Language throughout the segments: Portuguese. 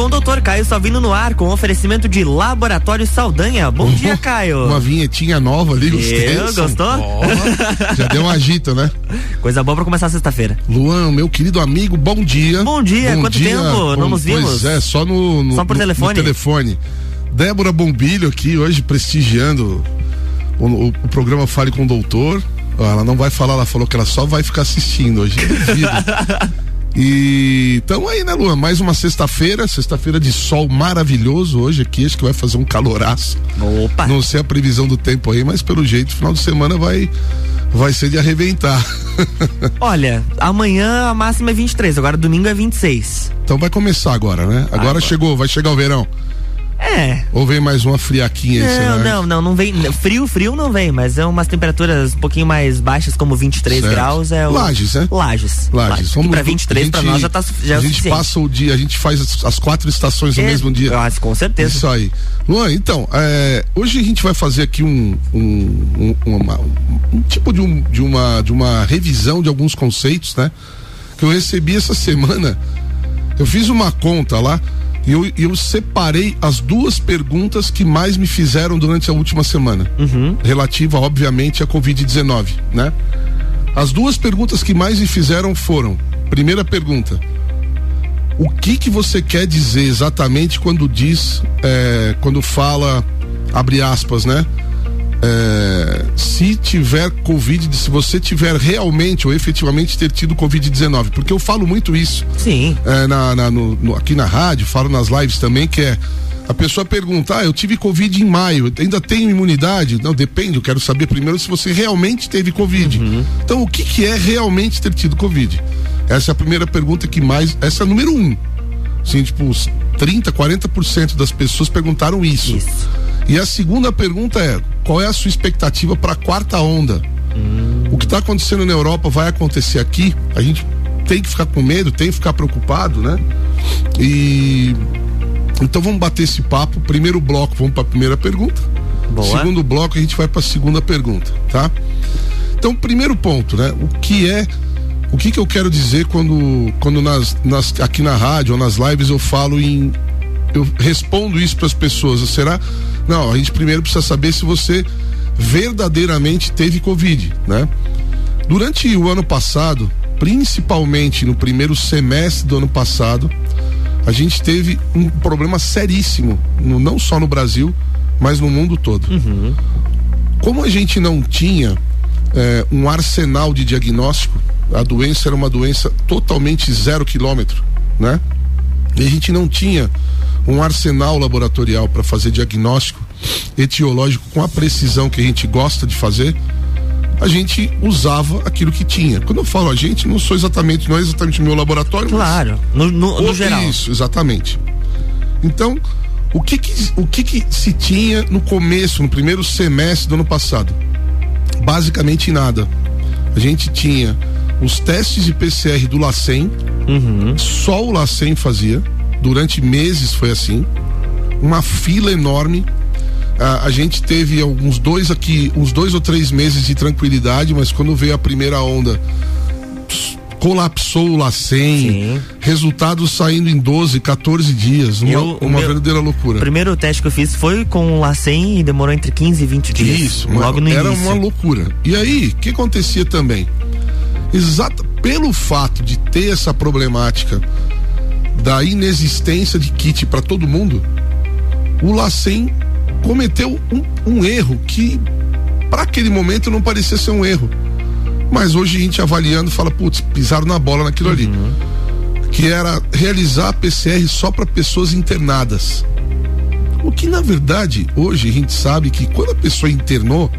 com o doutor Caio Salvino no ar, com oferecimento de Laboratório Saldanha. Bom dia, Caio. Uma vinhetinha nova ali, gostei. Gostou? Oh, já deu um agito, né? Coisa boa pra começar sexta-feira. Luan, meu querido amigo, bom dia. Bom dia, bom quanto dia. tempo? Bom, Não nos vimos? Pois é, só no, no só por no, telefone. No telefone. Débora Bombilho aqui hoje prestigiando o, o, o programa Fale com o Doutor. Ela não vai falar, ela falou que ela só vai ficar assistindo hoje. E então aí, né, Luan? Mais uma sexta-feira, sexta-feira de sol maravilhoso hoje aqui, acho que vai fazer um caloraço. Opa! Não sei a previsão do tempo aí, mas pelo jeito, final de semana vai vai ser de arrebentar. Olha, amanhã a máxima é 23, agora domingo é 26. Então vai começar agora, né? Agora, agora. chegou, vai chegar o verão. É. Ou vem mais uma friaquinha aí, Não, não, não, não vem. Frio, frio não vem, mas é umas temperaturas um pouquinho mais baixas, como 23 certo. graus. É o... Lages, né? Lages. Lages. Lages. Vamos pra 23 gente, pra nós já tá já é A gente passa o dia, a gente faz as, as quatro estações no é, mesmo dia. Ah, com certeza. Isso aí. Luan, então, é, hoje a gente vai fazer aqui um, um, um, uma, um tipo de, um, de, uma, de uma revisão de alguns conceitos, né? Que eu recebi essa semana. Eu fiz uma conta lá e eu, eu separei as duas perguntas que mais me fizeram durante a última semana, uhum. relativa, obviamente, à Covid-19, né? As duas perguntas que mais me fizeram foram: primeira pergunta, o que que você quer dizer exatamente quando diz, é, quando fala, abre aspas, né? É, se tiver Covid, se você tiver realmente ou efetivamente ter tido Covid-19, porque eu falo muito isso. Sim. É, na, na no, no, aqui na rádio, falo nas lives também, que é a pessoa pergunta, ah, eu tive Covid em maio, ainda tenho imunidade? Não, depende, eu quero saber primeiro se você realmente teve Covid. Uhum. Então, o que, que é realmente ter tido Covid? Essa é a primeira pergunta que mais, essa é a número um. Assim, tipo, 30, 40% das pessoas perguntaram isso. Isso. E a segunda pergunta é: qual é a sua expectativa para a quarta onda? Hum. O que está acontecendo na Europa vai acontecer aqui. A gente tem que ficar com medo, tem que ficar preocupado, né? E então vamos bater esse papo. Primeiro bloco, vamos para a primeira pergunta. Boa. Segundo bloco, a gente vai para a segunda pergunta, tá? Então, primeiro ponto, né? O que é o que, que eu quero dizer quando, quando nas, nas, aqui na rádio ou nas lives eu falo em. Eu respondo isso para as pessoas. Será não, a gente primeiro precisa saber se você verdadeiramente teve Covid, né? Durante o ano passado, principalmente no primeiro semestre do ano passado, a gente teve um problema seríssimo, no, não só no Brasil, mas no mundo todo. Uhum. Como a gente não tinha é, um arsenal de diagnóstico, a doença era uma doença totalmente zero quilômetro, né? E a gente não tinha um arsenal laboratorial para fazer diagnóstico etiológico com a precisão que a gente gosta de fazer, a gente usava aquilo que tinha. Quando eu falo a gente, não sou exatamente, não é exatamente o meu laboratório. Claro, no, no, no geral. Isso, exatamente. Então, o que que, o que que se tinha no começo, no primeiro semestre do ano passado? Basicamente nada. A gente tinha os testes de PCR do LACEN, uhum. só o LACEN fazia durante meses foi assim, uma fila enorme. A, a gente teve alguns dois aqui, uns dois ou três meses de tranquilidade, mas quando veio a primeira onda, colapsou o LACEN, resultados saindo em 12, 14 dias, uma, Eu, uma meu, verdadeira loucura. O primeiro teste que eu fiz foi com o LACEN e demorou entre 15 e 20 dias. Isso, logo no era início. uma loucura. E aí, o que acontecia também? Exato, pelo fato de ter essa problemática da inexistência de kit para todo mundo, o Lacen cometeu um, um erro que para aquele momento não parecia ser um erro. Mas hoje a gente avaliando fala, putz, pisaram na bola naquilo uhum. ali. Que era realizar a PCR só para pessoas internadas. O que na verdade, hoje a gente sabe que quando a pessoa internou,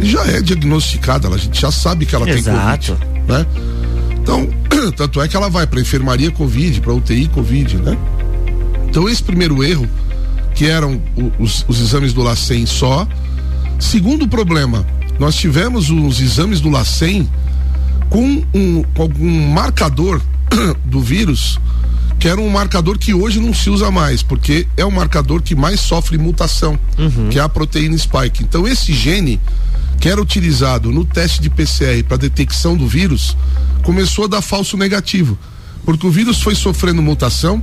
já é diagnosticada, a gente já sabe que ela Exato. tem Covid, né? Então, tanto é que ela vai para enfermaria Covid, para UTI Covid, né? Então, esse primeiro erro, que eram os, os exames do LACEN só. Segundo problema, nós tivemos os exames do LACEN com, um, com algum marcador do vírus, que era um marcador que hoje não se usa mais, porque é o marcador que mais sofre mutação, uhum. que é a proteína spike. Então, esse gene que era utilizado no teste de PCR para detecção do vírus, começou a dar falso negativo. Porque o vírus foi sofrendo mutação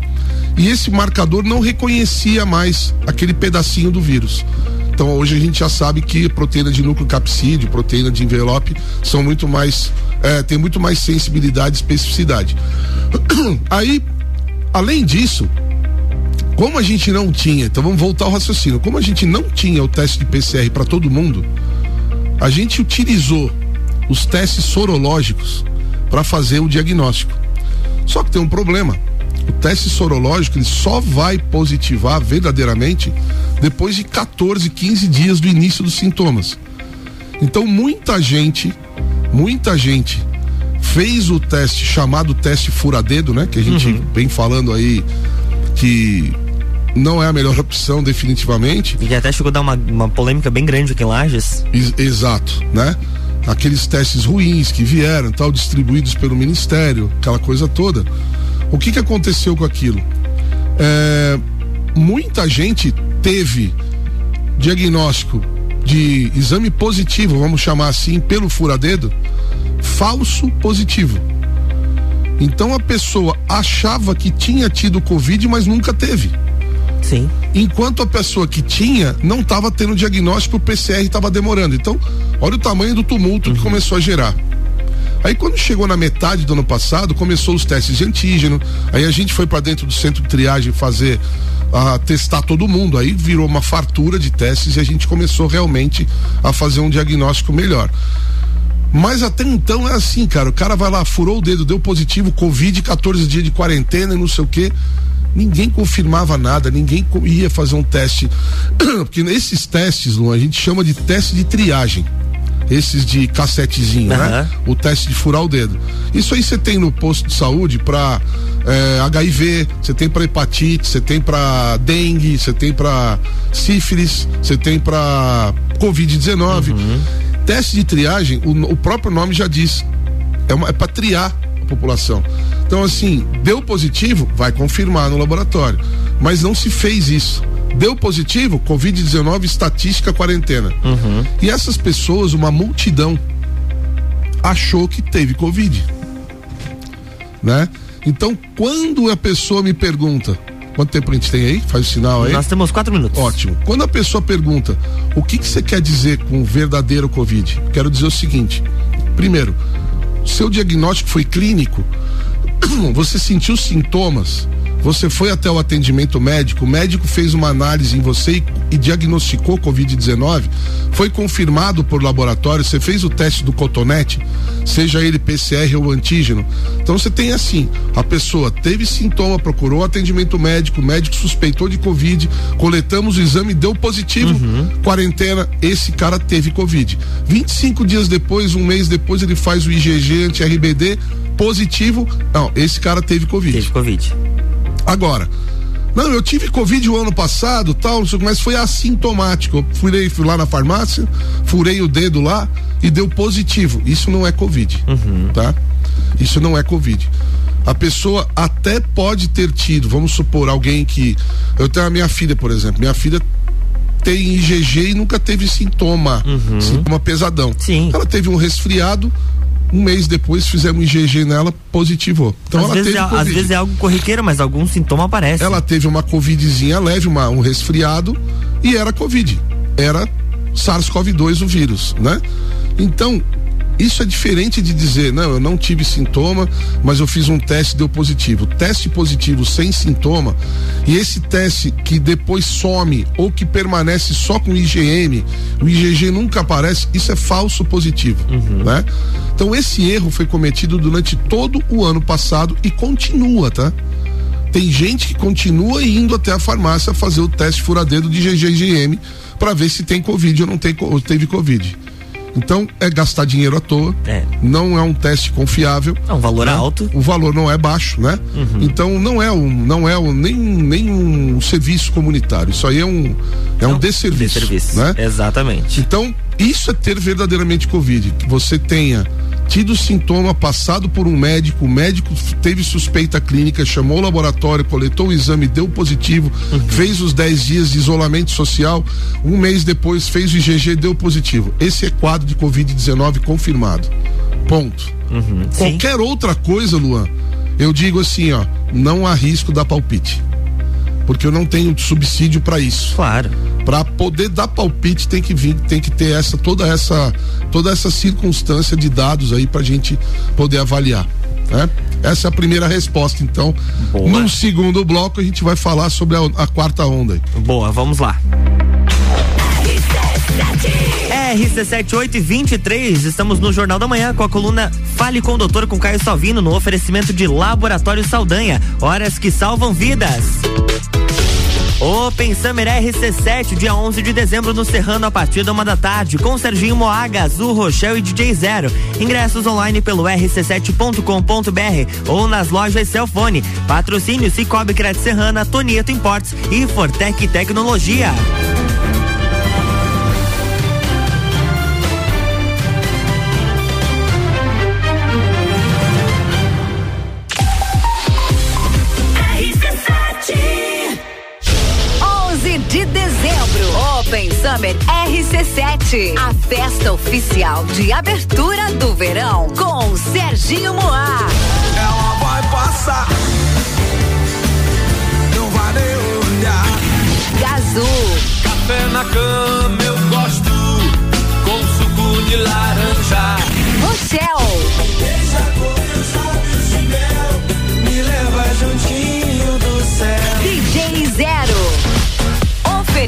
e esse marcador não reconhecia mais aquele pedacinho do vírus. Então hoje a gente já sabe que proteína de núcleo capsídeo, proteína de envelope são muito mais, é, tem muito mais sensibilidade e especificidade. Aí, além disso, como a gente não tinha, então vamos voltar ao raciocínio, como a gente não tinha o teste de PCR para todo mundo, a gente utilizou os testes sorológicos para fazer o diagnóstico. Só que tem um problema. O teste sorológico ele só vai positivar verdadeiramente depois de 14, 15 dias do início dos sintomas. Então muita gente, muita gente fez o teste chamado teste furadedo, né? Que a gente uhum. vem falando aí que não é a melhor opção definitivamente. E até chegou a dar uma, uma polêmica bem grande aqui em Lages. Ex exato, né? Aqueles testes ruins que vieram, tal, distribuídos pelo Ministério, aquela coisa toda. O que que aconteceu com aquilo? É, muita gente teve diagnóstico de exame positivo, vamos chamar assim, pelo furadedo, falso positivo. Então a pessoa achava que tinha tido Covid, mas nunca teve. Sim. Enquanto a pessoa que tinha não estava tendo diagnóstico, o PCR estava demorando. Então, olha o tamanho do tumulto uhum. que começou a gerar. Aí quando chegou na metade do ano passado, começou os testes de antígeno. Aí a gente foi para dentro do centro de triagem fazer a testar todo mundo. Aí virou uma fartura de testes e a gente começou realmente a fazer um diagnóstico melhor. Mas até então é assim, cara. O cara vai lá, furou o dedo, deu positivo, Covid, 14 dias de quarentena e não sei o quê ninguém confirmava nada, ninguém ia fazer um teste. Porque esses testes, Lu, a gente chama de teste de triagem. Esses de cassetezinho, uhum. né? O teste de furar o dedo. Isso aí você tem no posto de saúde para é, HIV, você tem para hepatite, você tem para dengue, você tem para sífilis, você tem para Covid-19. Uhum. Teste de triagem, o, o, próprio nome já diz, é, é para triar população. Então, assim, deu positivo, vai confirmar no laboratório. Mas não se fez isso. Deu positivo, Covid-19, estatística, quarentena. Uhum. E essas pessoas, uma multidão, achou que teve Covid. Né? Então, quando a pessoa me pergunta, quanto tempo a gente tem aí? Faz o sinal aí. Nós temos quatro minutos. Ótimo. Quando a pessoa pergunta, o que, que você quer dizer com verdadeiro Covid? Quero dizer o seguinte: primeiro, seu diagnóstico foi clínico, você sentiu sintomas, você foi até o atendimento médico, o médico fez uma análise em você e, e diagnosticou Covid-19, foi confirmado por laboratório, você fez o teste do cotonete, seja ele PCR ou antígeno. Então você tem assim, a pessoa teve sintoma, procurou atendimento médico, o médico suspeitou de Covid, coletamos o exame, deu positivo, uhum. quarentena, esse cara teve Covid. 25 dias depois, um mês depois, ele faz o IgG anti-RBD, positivo, não, esse cara teve Covid. Teve Covid. Agora, não, eu tive Covid o ano passado, tal, mas foi assintomático. Eu furei, fui lá na farmácia, furei o dedo lá e deu positivo. Isso não é Covid, uhum. tá? Isso não é Covid. A pessoa até pode ter tido, vamos supor, alguém que. Eu tenho a minha filha, por exemplo. Minha filha tem IgG e nunca teve sintoma, uhum. sintoma pesadão. Sim. Ela teve um resfriado, um mês depois fizemos um IgG nela, positivou. Então às ela vezes teve é, Às vezes é algo corriqueiro, mas algum sintoma aparece. Ela teve uma covidzinha leve, uma, um resfriado e era covid. Era SARS-CoV-2 o vírus, né? Então, isso é diferente de dizer, não, eu não tive sintoma, mas eu fiz um teste deu positivo. Teste positivo sem sintoma e esse teste que depois some ou que permanece só com IgM, o IgG nunca aparece, isso é falso positivo, uhum. né? Então esse erro foi cometido durante todo o ano passado e continua, tá? Tem gente que continua indo até a farmácia fazer o teste furadeiro de IgG IgM para ver se tem covid ou não tem ou teve covid. Então é gastar dinheiro à toa. É. Não é um teste confiável. É um valor né? alto. O valor não é baixo, né? Uhum. Então não é um, não é um, nem, nem um serviço comunitário. Isso aí é um, é não, um desserviço, desserviço. Né? Exatamente. Então isso é ter verdadeiramente Covid. Que você tenha tido sintoma, passado por um médico, o médico teve suspeita clínica, chamou o laboratório, coletou o exame, deu positivo, uhum. fez os 10 dias de isolamento social, um mês depois fez o IgG, deu positivo. Esse é quadro de Covid-19 confirmado. Ponto. Uhum. Qualquer outra coisa, Luan, eu digo assim, ó, não há risco da palpite. Porque eu não tenho subsídio para isso. Claro. Para poder dar palpite tem que vir, tem que ter essa toda essa toda essa circunstância de dados aí pra gente poder avaliar, né? Essa é a primeira resposta. Então, Boa. num segundo bloco a gente vai falar sobre a, a quarta onda. Boa, vamos lá. RC7823, estamos no Jornal da Manhã com a coluna Fale com o Doutor com Caio Salvino no oferecimento de Laboratório Saldanha. Horas que salvam vidas. Open Summer RC7, dia 11 de dezembro no Serrano, a partir da uma da tarde, com Serginho Moaga, Azul Rochelle e DJ Zero. Ingressos online pelo rc7.com.br ou nas lojas Celfone. Patrocínio Cicobi Credit Serrana, Tonieto Imports e Fortec Tecnologia. Open Summer RC7, a festa oficial de abertura do verão com Serginho Moá. Ela vai passar, não vai nem olhar. Gazul. Café na cama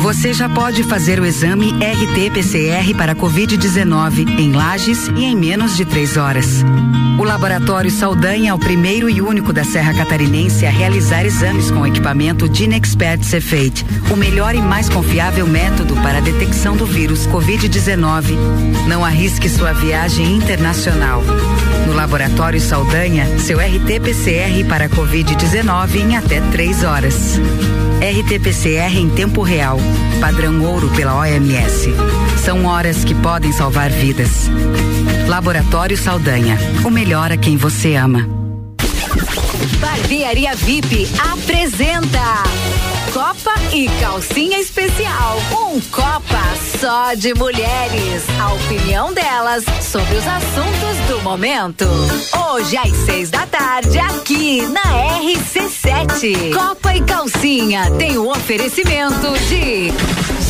Você já pode fazer o exame RT-PCR para Covid-19 em Lages e em menos de três horas. O Laboratório Saldanha é o primeiro e único da Serra Catarinense a realizar exames com o equipamento Dinexpert Cefate, o melhor e mais confiável método para a detecção do vírus Covid-19. Não arrisque sua viagem internacional. Laboratório Saldanha, seu RT-PCR para Covid-19 em até três horas. RT-PCR em tempo real, padrão ouro pela OMS. São horas que podem salvar vidas. Laboratório Saldanha, o melhor a quem você ama. Barbearia VIP apresenta Copa e Calcinha Especial. Um Copa só de mulheres. A opinião delas sobre os assuntos do momento. Hoje às seis da tarde, aqui na RC7. Copa e Calcinha tem o um oferecimento de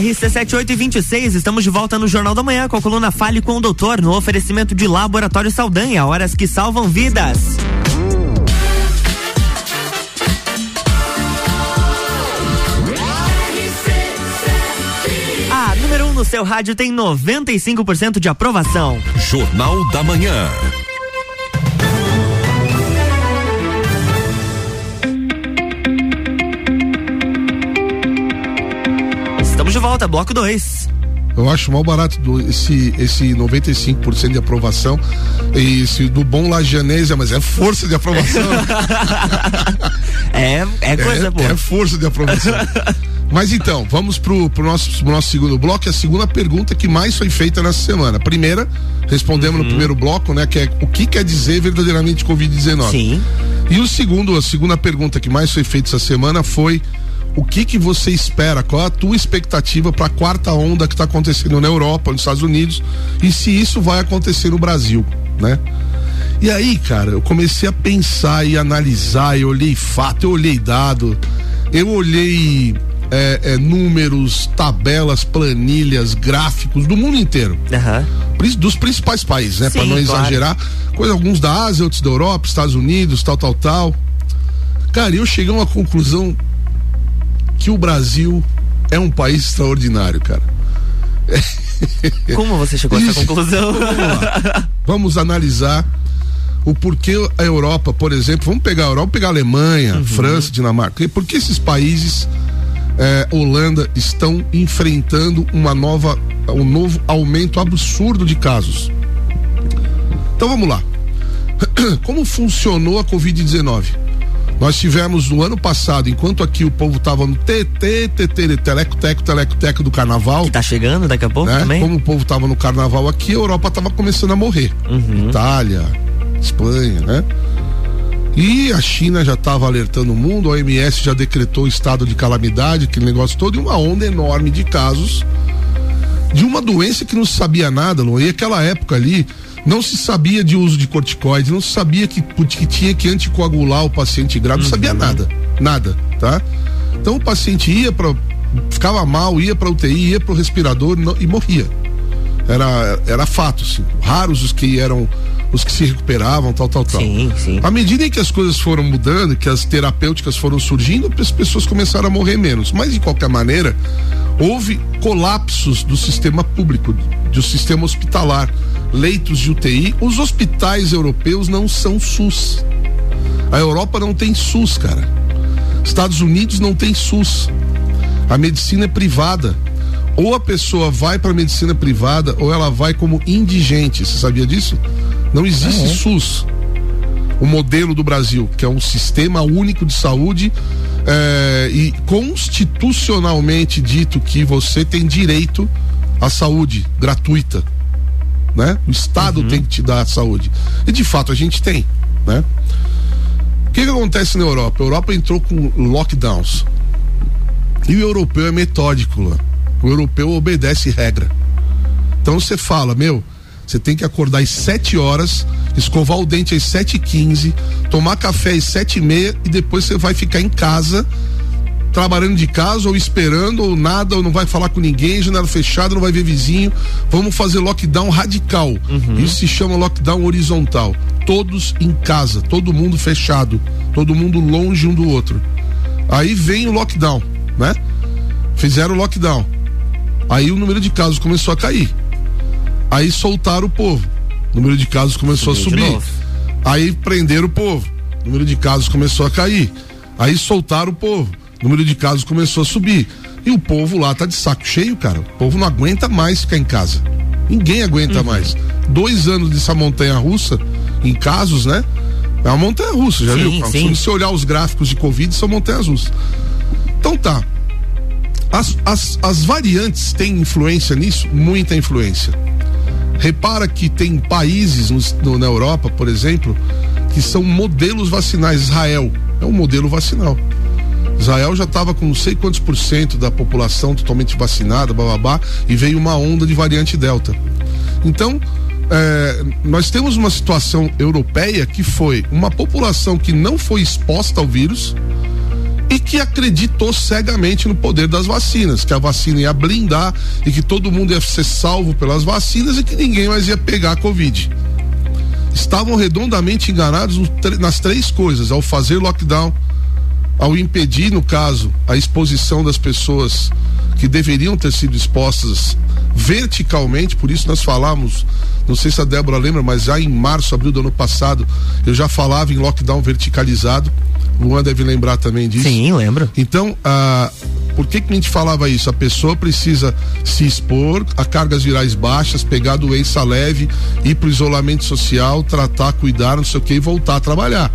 RC7826, estamos de volta no Jornal da Manhã com a coluna Fale com o Doutor, no oferecimento de Laboratório Saldanha, horas que salvam vidas. no seu rádio tem 95% de aprovação. Jornal da Manhã. De volta, bloco 2. Eu acho mal barato do, esse, esse 95% de aprovação. E esse do bom lajanês, mas é força de aprovação. é, é coisa é, boa. É força de aprovação. Mas então, vamos pro, pro, nosso, pro nosso segundo bloco, a segunda pergunta que mais foi feita nessa semana. Primeira, respondemos uhum. no primeiro bloco, né? Que é o que quer dizer verdadeiramente Covid-19. Sim. E o segundo, a segunda pergunta que mais foi feita essa semana foi o que que você espera, qual é a tua expectativa para a quarta onda que está acontecendo na Europa, nos Estados Unidos e se isso vai acontecer no Brasil, né? E aí, cara, eu comecei a pensar e analisar, eu olhei fato, eu olhei dado, eu olhei é, é, números, tabelas, planilhas, gráficos do mundo inteiro. Uhum. Dos principais países, né? Para não exagerar. Coisa, alguns da Ásia, outros da Europa, Estados Unidos, tal, tal, tal. Cara, eu cheguei a uma conclusão que o Brasil é um país extraordinário, cara. Como você chegou a essa Isso. conclusão? Vamos. Vamos analisar o porquê a Europa, por exemplo, vamos pegar a Europa, pegar a Alemanha, França, Dinamarca. Por que esses países, eh, Holanda, estão enfrentando uma nova, um novo aumento absurdo de casos? Então vamos lá. Como funcionou a Covid-19? Nós tivemos no ano passado, enquanto aqui o povo estava no TT, TT, teleco, teco, teleco, teco do carnaval, Que tá chegando daqui a pouco né? também? Como o povo tava no carnaval aqui, a Europa tava começando a morrer. Uhum. Itália, Espanha, né? E a China já estava alertando o mundo, a OMS já decretou estado de calamidade, aquele negócio todo, e uma onda enorme de casos de uma doença que não se sabia nada, Lu. E aquela época ali não se sabia de uso de corticoide, não se sabia que, que tinha que anticoagular o paciente grave, não sabia nada, nada, tá? Então o paciente ia para ficava mal, ia para UTI, ia para o respirador não- e morria. Era era fato, assim. Raros os que eram os que se recuperavam, tal, tal, tal. Sim, sim. À medida em que as coisas foram mudando, que as terapêuticas foram surgindo, as pessoas começaram a morrer menos. Mas de qualquer maneira, houve colapsos do sistema público, do sistema hospitalar, leitos de UTI. Os hospitais europeus não são SUS. A Europa não tem SUS, cara. Estados Unidos não tem SUS. A medicina é privada. Ou a pessoa vai para a medicina privada ou ela vai como indigente. Você sabia disso? Não existe SUS o modelo do Brasil, que é um sistema único de saúde eh, e constitucionalmente dito que você tem direito à saúde gratuita, né? O Estado tem que te dar a saúde e de fato a gente tem, né? O que, que acontece na Europa? A Europa entrou com lockdowns e o europeu é metódico, lá. o europeu obedece regra. Então você fala, meu, você tem que acordar às 7 horas, escovar o dente às 7 e 15 tomar café às 7 e meia e depois você vai ficar em casa, trabalhando de casa ou esperando ou nada, ou não vai falar com ninguém, janela fechada, não vai ver vizinho. Vamos fazer lockdown radical. Isso se chama lockdown horizontal. Todos em casa, todo mundo fechado, todo mundo longe um do outro. Aí vem o lockdown, né? Fizeram o lockdown. Aí o número de casos começou a cair. Aí soltaram o povo. O número de casos começou Subiu a subir. Aí prenderam o povo. O número de casos começou a cair. Aí soltaram o povo. O número de casos começou a subir. E o povo lá tá de saco cheio, cara. O povo não aguenta mais ficar em casa. Ninguém aguenta Uhum. mais. Dois anos dessa montanha russa, em casos, né? É uma montanha russa, já Sim, viu? sim. Se você olhar os gráficos de Covid, são montanhas russas. Então tá. As, as, as variantes têm influência nisso? Muita influência. Repara que tem países nos- no- na Europa, por exemplo, que são modelos vacinais. Israel é um modelo vacinal. Israel já estava com não sei quantos por cento da população totalmente vacinada, bababá, e veio uma onda de variante Delta. Então, é, nós temos uma situação europeia que foi uma população que não foi exposta ao vírus e que acreditou cegamente no poder das vacinas, que a vacina ia blindar e que todo mundo ia ser salvo pelas vacinas e que ninguém mais ia pegar a Covid. Estavam redondamente enganados nas três coisas: ao fazer lockdown, ao impedir, no caso, a exposição das pessoas que deveriam ter sido expostas verticalmente, por isso nós falamos, não sei se a Débora lembra, mas já em março, abril do ano passado, eu já falava em lockdown verticalizado. Luan deve lembrar também disso. Sim, lembro. Então, ah, por que, que a gente falava isso? A pessoa precisa se expor a cargas virais baixas, pegar a doença leve, ir para o isolamento social, tratar, cuidar, não sei o que, e voltar a trabalhar.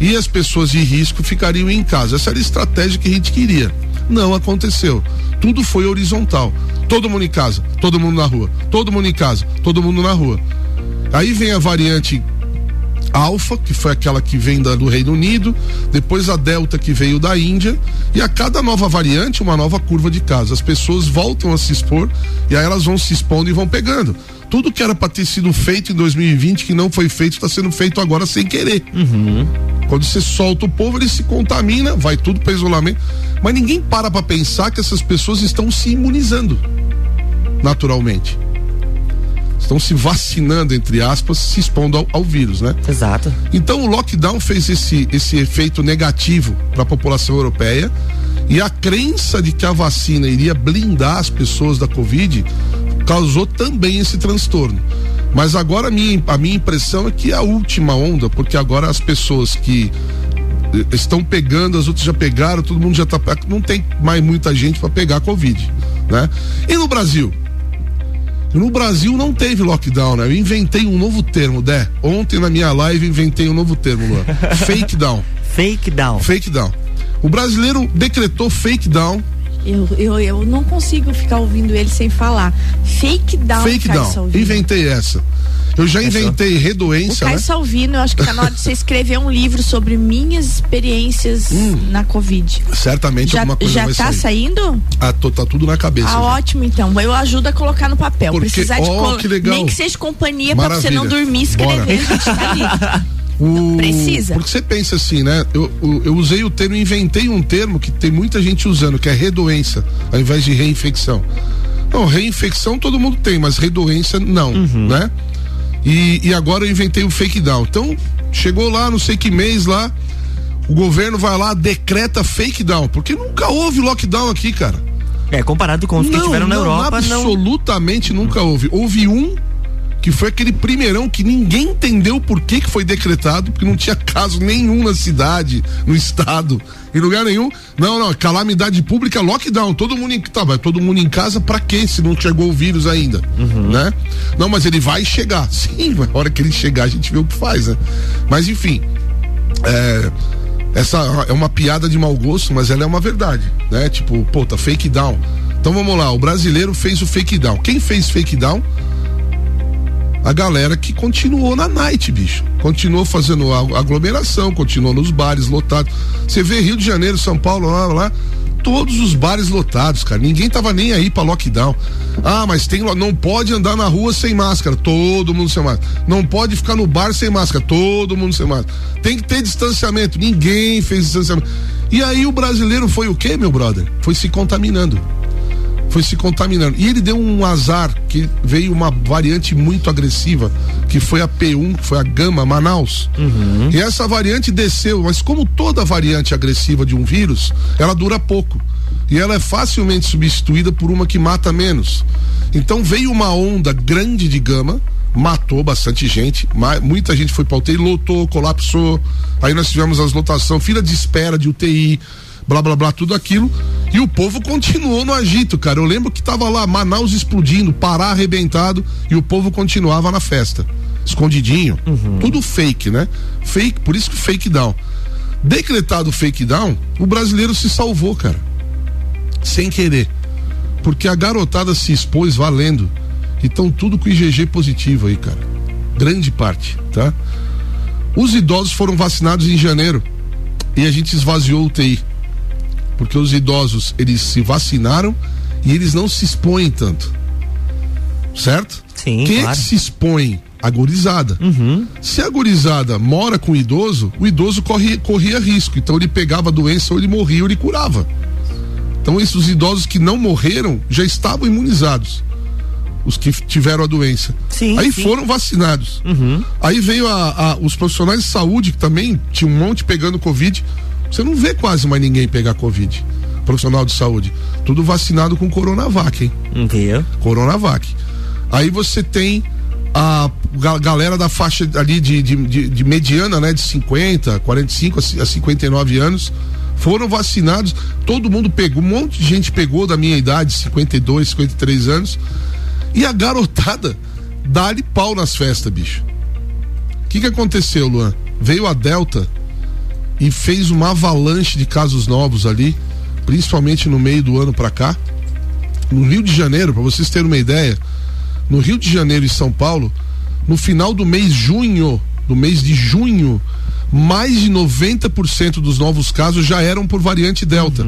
E as pessoas de risco ficariam em casa. Essa era a estratégia que a gente queria. Não aconteceu. Tudo foi horizontal. Todo mundo em casa, todo mundo na rua. Todo mundo em casa, todo mundo na rua. Aí vem a variante Alfa, que foi aquela que vem da- do Reino Unido, depois a Delta, que veio da Índia, e a cada nova variante, uma nova curva de casos. As pessoas voltam a se expor e aí elas vão se expondo e vão pegando. Tudo que era para ter sido feito em 2020, que não foi feito, está sendo feito agora sem querer. Quando você solta o povo, ele se contamina, vai tudo para isolamento. Mas ninguém para para pensar que essas pessoas estão se imunizando naturalmente. Estão se vacinando, entre aspas, se expondo ao, ao vírus, né? Exato. Então o lockdown fez esse, esse efeito negativo para a população europeia e a crença de que a vacina iria blindar as pessoas da Covid causou também esse transtorno. Mas agora a minha, a minha impressão é que é a última onda, porque agora as pessoas que eh, estão pegando, as outras já pegaram, todo mundo já tá. Não tem mais muita gente para pegar Covid, né? E no Brasil? No Brasil não teve lockdown, né? Eu inventei um novo termo, Dé. Ontem na minha live inventei um novo termo, Luan. fake down. Fake down. Fake down. O brasileiro decretou fake down. Eu, eu, eu não consigo ficar ouvindo ele sem falar. Fake down. Fake Caio down. Salvino. Inventei essa. Eu já inventei O redoência, Caio né? Salvino, eu acho que tá na hora de você escrever um livro sobre minhas experiências na Covid. Certamente Já, alguma coisa já vai tá sair. saindo? Ah, tô- tá tudo na cabeça. Ah, já. ótimo então. Eu ajudo a colocar no papel. Porque, Precisar de ó, colo- que legal. Nem que seja companhia pra você não dormir Bora. escrevendo. A gente tá ali. O- Precisa. Porque você pensa assim, né? Eu, eu, eu usei o termo, inventei um termo que tem muita gente usando, que é redoença, ao invés de reinfecção. Não, reinfecção todo mundo tem, mas redoença não, né? E, e agora eu inventei o fake down. Então, chegou lá, não sei que mês lá, o governo vai lá, decreta fake down, porque nunca houve lockdown aqui, cara. É, comparado com os que tiveram na Europa, não. absolutamente nunca houve. Houve um que foi aquele primeirão que ninguém entendeu por que, que foi decretado, porque não tinha caso nenhum na cidade, no estado, em lugar nenhum. Não, não, calamidade pública, lockdown, todo mundo em, tá, vai todo mundo em casa pra quê se não chegou o vírus ainda, né? Não, mas ele vai chegar. Sim, na hora que ele chegar a gente vê o que faz, né? Mas enfim, é, essa é uma piada de mau gosto, mas ela é uma verdade, né? Tipo, pô, tá fake down. Então vamos lá, o brasileiro fez o fake down. Quem fez fake down? A galera que continuou na night, bicho. Continuou fazendo aglomeração, continuou nos bares lotados. Você vê Rio de Janeiro, São Paulo, lá, lá, todos os bares lotados, cara. Ninguém tava nem aí pra lockdown. Ah, mas tem não pode andar na rua sem máscara, todo mundo sem máscara. Não pode ficar no bar sem máscara, todo mundo sem máscara. Tem que ter distanciamento, ninguém fez distanciamento. E aí o brasileiro foi o quê, meu brother? Foi se contaminando foi se contaminando. E ele deu um azar que veio uma variante muito agressiva, que foi a P1, que foi a Gama Manaus. E essa variante desceu, mas como toda variante agressiva de um vírus, ela dura pouco. E ela é facilmente substituída por uma que mata menos. Então veio uma onda grande de gama, matou bastante gente, muita gente foi para UTI, lotou, colapsou. Aí nós tivemos as lotação, fila de espera de UTI, blá blá blá, tudo aquilo. E o povo continuou no agito, cara. Eu lembro que tava lá Manaus explodindo, Pará arrebentado e o povo continuava na festa. Escondidinho. Tudo fake, né? Fake, por isso que fake down. Decretado fake down, o brasileiro se salvou, cara. Sem querer. Porque a garotada se expôs valendo. E estão tudo com IgG positivo aí, cara. Grande parte, tá? Os idosos foram vacinados em janeiro e a gente esvaziou o UTI. Porque os idosos, eles se vacinaram e eles não se expõem tanto. Certo? Sim, Quem é claro. que se expõe? A gurizada. Se a mora com o idoso, o idoso corre, corria risco. Então ele pegava a doença, ou ele morria, ou ele curava. Então esses idosos que não morreram já estavam imunizados. Os que tiveram a doença. Sim, Aí sim. foram vacinados. Aí veio a- a- os profissionais de saúde, que também tinha um monte pegando Covid. Você não vê quase mais ninguém pegar Covid. Profissional de saúde. Tudo vacinado com Coronavac, hein? Viu? Coronavac. Aí você tem a ga- galera da faixa ali de, de, de- de mediana, né? De 50, 45 a ci- a 59 anos. Foram vacinados, todo mundo pegou, um monte de gente pegou da minha idade, 52, 53 anos. E a garotada dá-lhe pau nas festas, bicho. O que, que aconteceu, Luan? Veio a Delta e fez uma avalanche de casos novos ali, principalmente no meio do ano pra cá. No Rio de Janeiro, para vocês terem uma ideia, no Rio de Janeiro e São Paulo, no final do mês junho, do mês de junho, mais de 90% dos novos casos já eram por variante Delta.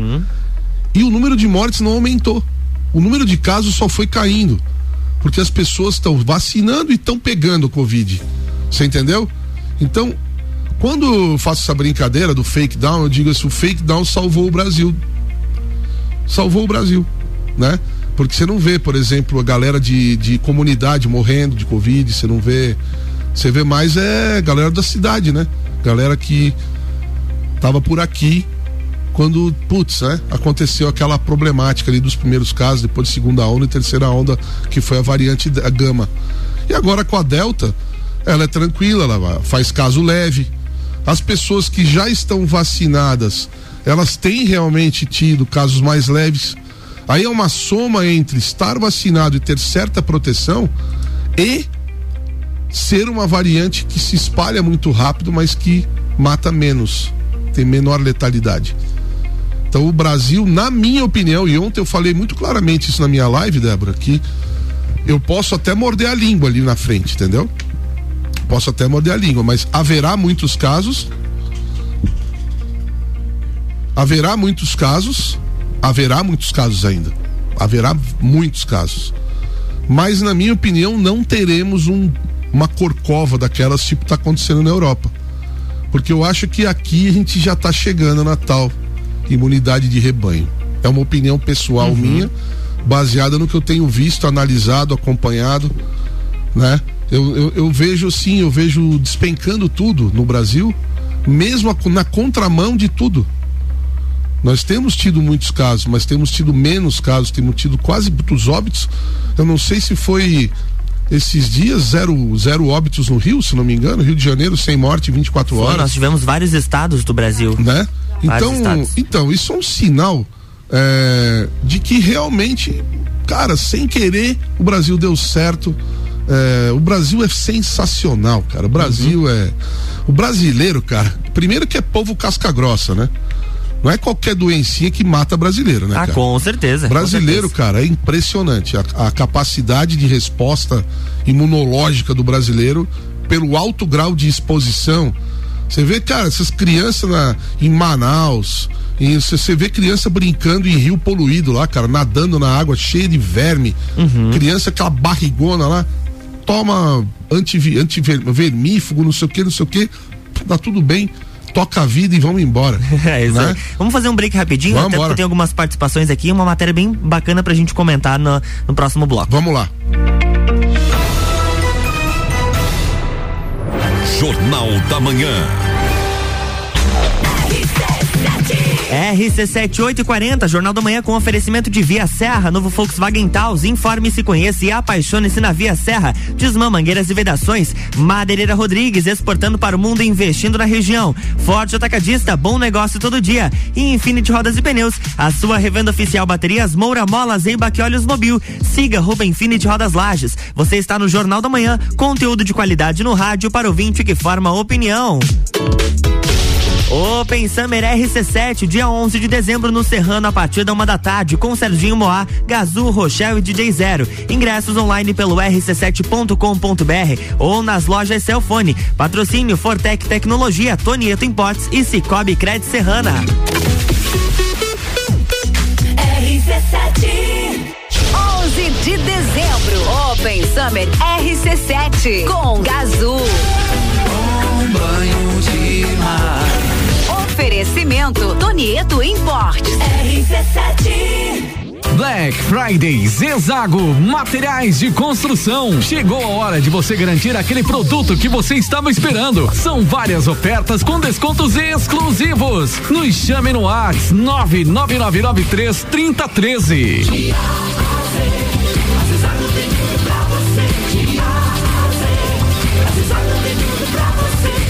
E o número de mortes não aumentou. O número de casos só foi caindo. Porque as pessoas estão vacinando e estão pegando o Covid. Você entendeu? Então, quando faço essa brincadeira do fake down, eu digo assim: o fake down salvou o Brasil. Salvou o Brasil, né? Porque você não vê, por exemplo, a galera de, de comunidade morrendo de Covid, você não vê. Você vê mais é galera da cidade, né? Galera que tava por aqui quando, putz, né, aconteceu aquela problemática ali dos primeiros casos, depois de segunda onda e terceira onda, que foi a variante da gama. E agora com a Delta, ela é tranquila, ela faz caso leve. As pessoas que já estão vacinadas, elas têm realmente tido casos mais leves. Aí é uma soma entre estar vacinado e ter certa proteção e ser uma variante que se espalha muito rápido, mas que mata menos, tem menor letalidade. Então o Brasil, na minha opinião, e ontem eu falei muito claramente isso na minha live, Débora, que eu posso até morder a língua ali na frente, entendeu? Posso até morder a língua, mas haverá muitos casos. Haverá muitos casos. Haverá muitos casos ainda. Haverá muitos casos. Mas, na minha opinião, não teremos um, uma corcova daquelas tipo está acontecendo na Europa. Porque eu acho que aqui a gente já está chegando na tal imunidade de rebanho. É uma opinião pessoal uhum. minha, baseada no que eu tenho visto, analisado, acompanhado, né? Eu, eu, eu vejo sim, eu vejo despencando tudo no Brasil, mesmo na contramão de tudo. Nós temos tido muitos casos, mas temos tido menos casos, temos tido quase os óbitos. Eu não sei se foi esses dias, zero, zero óbitos no Rio, se não me engano, Rio de Janeiro, sem morte, 24 horas. nós tivemos vários estados do Brasil. Né? Então, então, isso é um sinal é, de que realmente, cara, sem querer, o Brasil deu certo. É, o Brasil é sensacional, cara. O Brasil uhum. é. O brasileiro, cara, primeiro que é povo casca grossa, né? Não é qualquer doencinha que mata brasileiro, né? Ah, cara? com certeza. Brasileiro, com certeza. cara, é impressionante. A, a, capacidade de resposta imunológica do brasileiro, pelo alto grau de exposição. Você vê, cara, essas crianças na, em Manaus, você vê criança brincando em rio poluído lá, cara, nadando na água cheia de verme. Uhum. Criança aquela barrigona lá, toma antivermífugo, anti não sei o que, não sei o que, tá tudo bem toca a vida e vamos embora. é isso né? Vamos fazer um break rapidinho, vamos até embora. porque tem algumas participações aqui, uma matéria bem bacana pra gente comentar no, no próximo bloco. Vamos lá. Jornal da Manhã. RC7840, Jornal da Manhã com oferecimento de Via Serra, novo Volkswagen Taos. Informe-se, conheça e apaixone-se na Via Serra. Desmã Mangueiras e Vedações. Madeireira Rodrigues, exportando para o mundo e investindo na região. Forte Atacadista, bom negócio todo dia. E Infinity Rodas e Pneus, a sua revenda oficial baterias Moura Molas e Olhos Mobil. Siga Ruba Infinity Rodas Lages. Você está no Jornal da Manhã, conteúdo de qualidade no rádio para o vinte que forma opinião. Open Summer RC7, dia 11 de dezembro no Serrano, a partir da uma da tarde, com Serginho Moá, Gazu, Rochelle e DJ Zero. Ingressos online pelo rc7.com.br ou nas lojas Celfone. Patrocínio Fortec Tecnologia, Tonieto Importes e Cicobi Cred Serrana. RC7 11 de dezembro, Open Summer RC7 com Gazu. Oferecimento Tonieto Importes. RC7 Black Friday Zezago Materiais de Construção. Chegou a hora de você garantir aquele produto que você estava esperando. São várias ofertas com descontos exclusivos. Nos chame no Whats 99993 3013.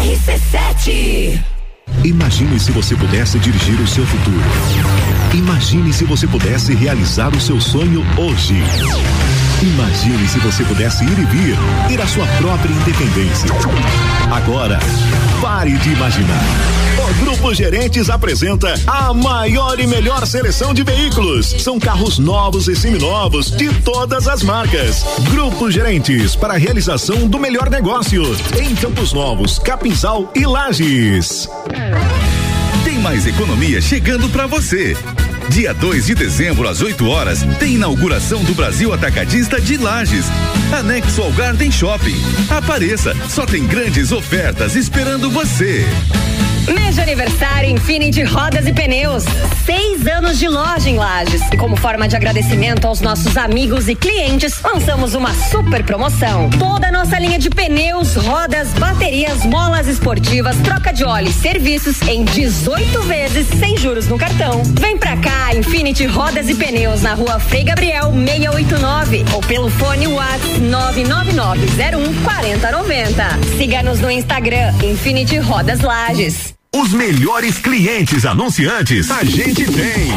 RC7 Imagine se você pudesse dirigir o seu futuro. Imagine se você pudesse realizar o seu sonho hoje. Imagine se você pudesse ir e vir, ter a sua própria independência. Agora, pare de imaginar Grupo Gerentes apresenta a maior e melhor seleção de veículos. São carros novos e seminovos de todas as marcas. Grupo Gerentes para a realização do melhor negócio em Campos Novos, Capinzal e Lages. Tem mais economia chegando para você. Dia 2 de dezembro, às 8 horas, tem inauguração do Brasil Atacadista de Lages. Anexo ao Garden Shopping. Apareça, só tem grandes ofertas esperando você. Mês de aniversário Infinity Rodas e Pneus. Seis anos de loja em Lages. E como forma de agradecimento aos nossos amigos e clientes, lançamos uma super promoção. Toda a nossa linha de pneus, rodas, baterias, molas esportivas, troca de óleo e serviços em 18 vezes sem juros no cartão. Vem pra cá, Infinity Rodas e Pneus na rua Frei Gabriel 689 ou pelo fone WhatsApp 99901 4090. Siga-nos no Instagram Infinity Rodas Lages. Os melhores clientes anunciantes a gente tem.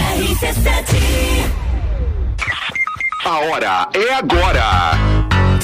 A hora é agora.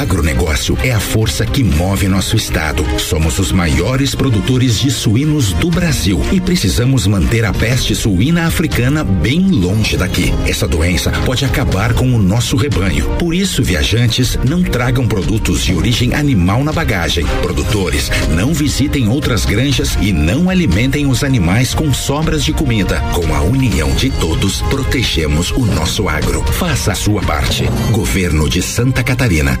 Agronegócio é a força que move nosso estado. Somos os maiores produtores de suínos do Brasil e precisamos manter a peste suína africana bem longe daqui. Essa doença pode acabar com o nosso rebanho. Por isso, viajantes, não tragam produtos de origem animal na bagagem. Produtores, não visitem outras granjas e não alimentem os animais com sobras de comida. Com a união de todos, protegemos o nosso agro. Faça a sua parte. Governo de Santa Catarina.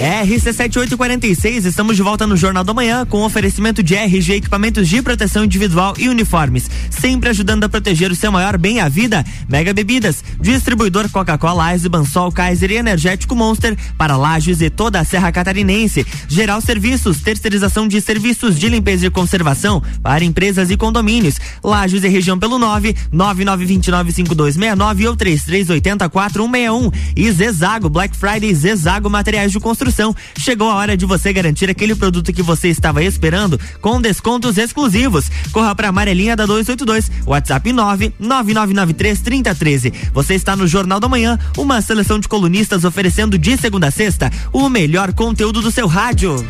RC7846, estamos de volta no Jornal da Manhã com oferecimento de RG equipamentos de proteção individual e uniformes, sempre ajudando a proteger o seu maior bem a vida. Mega Bebidas, distribuidor Coca-Cola, Eisenbahn, Sol, Kaiser e Energético Monster para Lages e toda a Serra Catarinense. Geral Serviços, terceirização de serviços de limpeza e conservação para empresas e condomínios. Lages e região pelo 9 99295269 ou 33804161 e Zezago Black Friday Zezago Materiais de Construção Chegou a hora de você garantir aquele produto que você estava esperando com descontos exclusivos. Corra para Amarelinha da 282, WhatsApp 999933013. Você está no Jornal da Manhã, uma seleção de colunistas oferecendo de segunda a sexta o melhor conteúdo do seu rádio.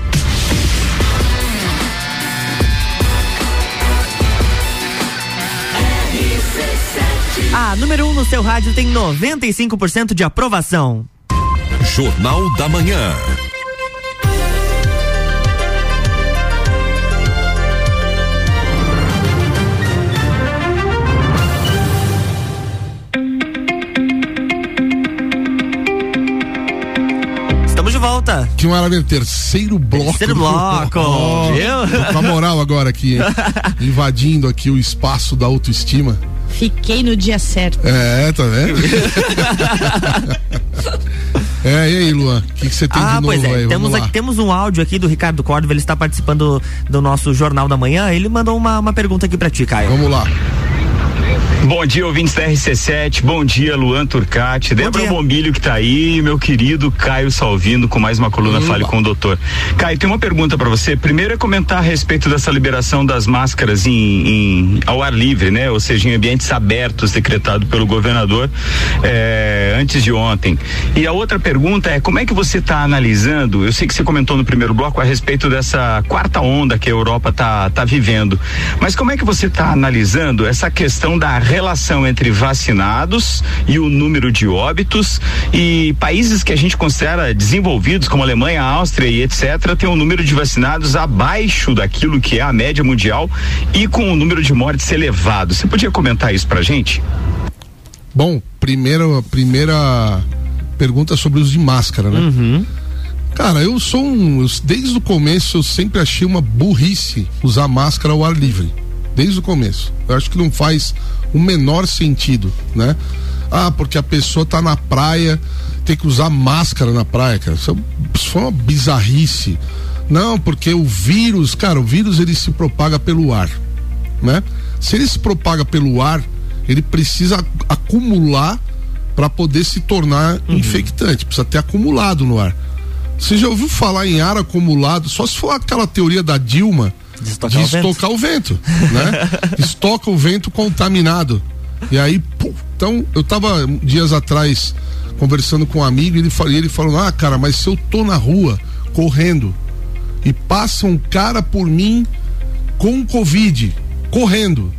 A número 1 um no seu rádio tem 95% de aprovação. Jornal da Manhã. volta. Que maravilha, terceiro bloco. Terceiro bloco, viu? com a moral agora aqui, hein? invadindo aqui o espaço da autoestima. Fiquei no dia certo. É, tá vendo? é, e aí, Luan, o que que você tem Ah, de novo pois é. aí? Temos, aqui, temos um áudio aqui do Ricardo Córdova, ele está participando do nosso Jornal da Manhã. Ele mandou uma, uma pergunta aqui pra ti, Caio. Vamos lá. Bom dia, ouvintes da RC7. Bom dia, Luan Turcati, Débora dia. Bombilho que tá aí, meu querido Caio Salvino com mais uma coluna Fale com o Doutor. Caio, tem uma pergunta para você. Primeiro é comentar a respeito dessa liberação das máscaras em, em- ao ar livre, né? Ou seja, em ambientes abertos, decretado pelo governador eh, antes de ontem. E a outra pergunta é como é que você está analisando? Eu sei que você comentou no primeiro bloco a respeito dessa quarta onda que a Europa tá, tá vivendo. Mas como é que você está analisando essa questão da relação entre vacinados e o número de óbitos e países que a gente considera desenvolvidos, como Alemanha, Áustria e etc., tem um número de vacinados abaixo daquilo que é a média mundial e com o número de mortes elevado. Você podia comentar isso pra gente? Bom, primeira, primeira pergunta sobre o uso de máscara, né? Uhum. Cara, eu sou um. eu- desde o começo eu sempre achei uma burrice usar máscara ao ar livre. Desde o começo. Eu acho que não faz o menor sentido, né? Ah, porque a pessoa tá na praia, tem que usar máscara na praia, cara. Isso, é- foi uma bizarrice. Não, porque o vírus, cara, o vírus ele se propaga pelo ar, né? Se ele se propaga pelo ar, ele precisa ac- acumular para poder se tornar infectante. Precisa ter acumulado no ar. Você já ouviu falar em ar acumulado? Só se for aquela teoria da Dilma De estocar o vento. estocar o vento, né? Estoca o vento contaminado. E aí, pum, então, eu tava dias atrás conversando com um amigo e ele, e ele falou: Ah, cara, mas se eu tô na rua correndo e passa um cara por mim com Covid, correndo.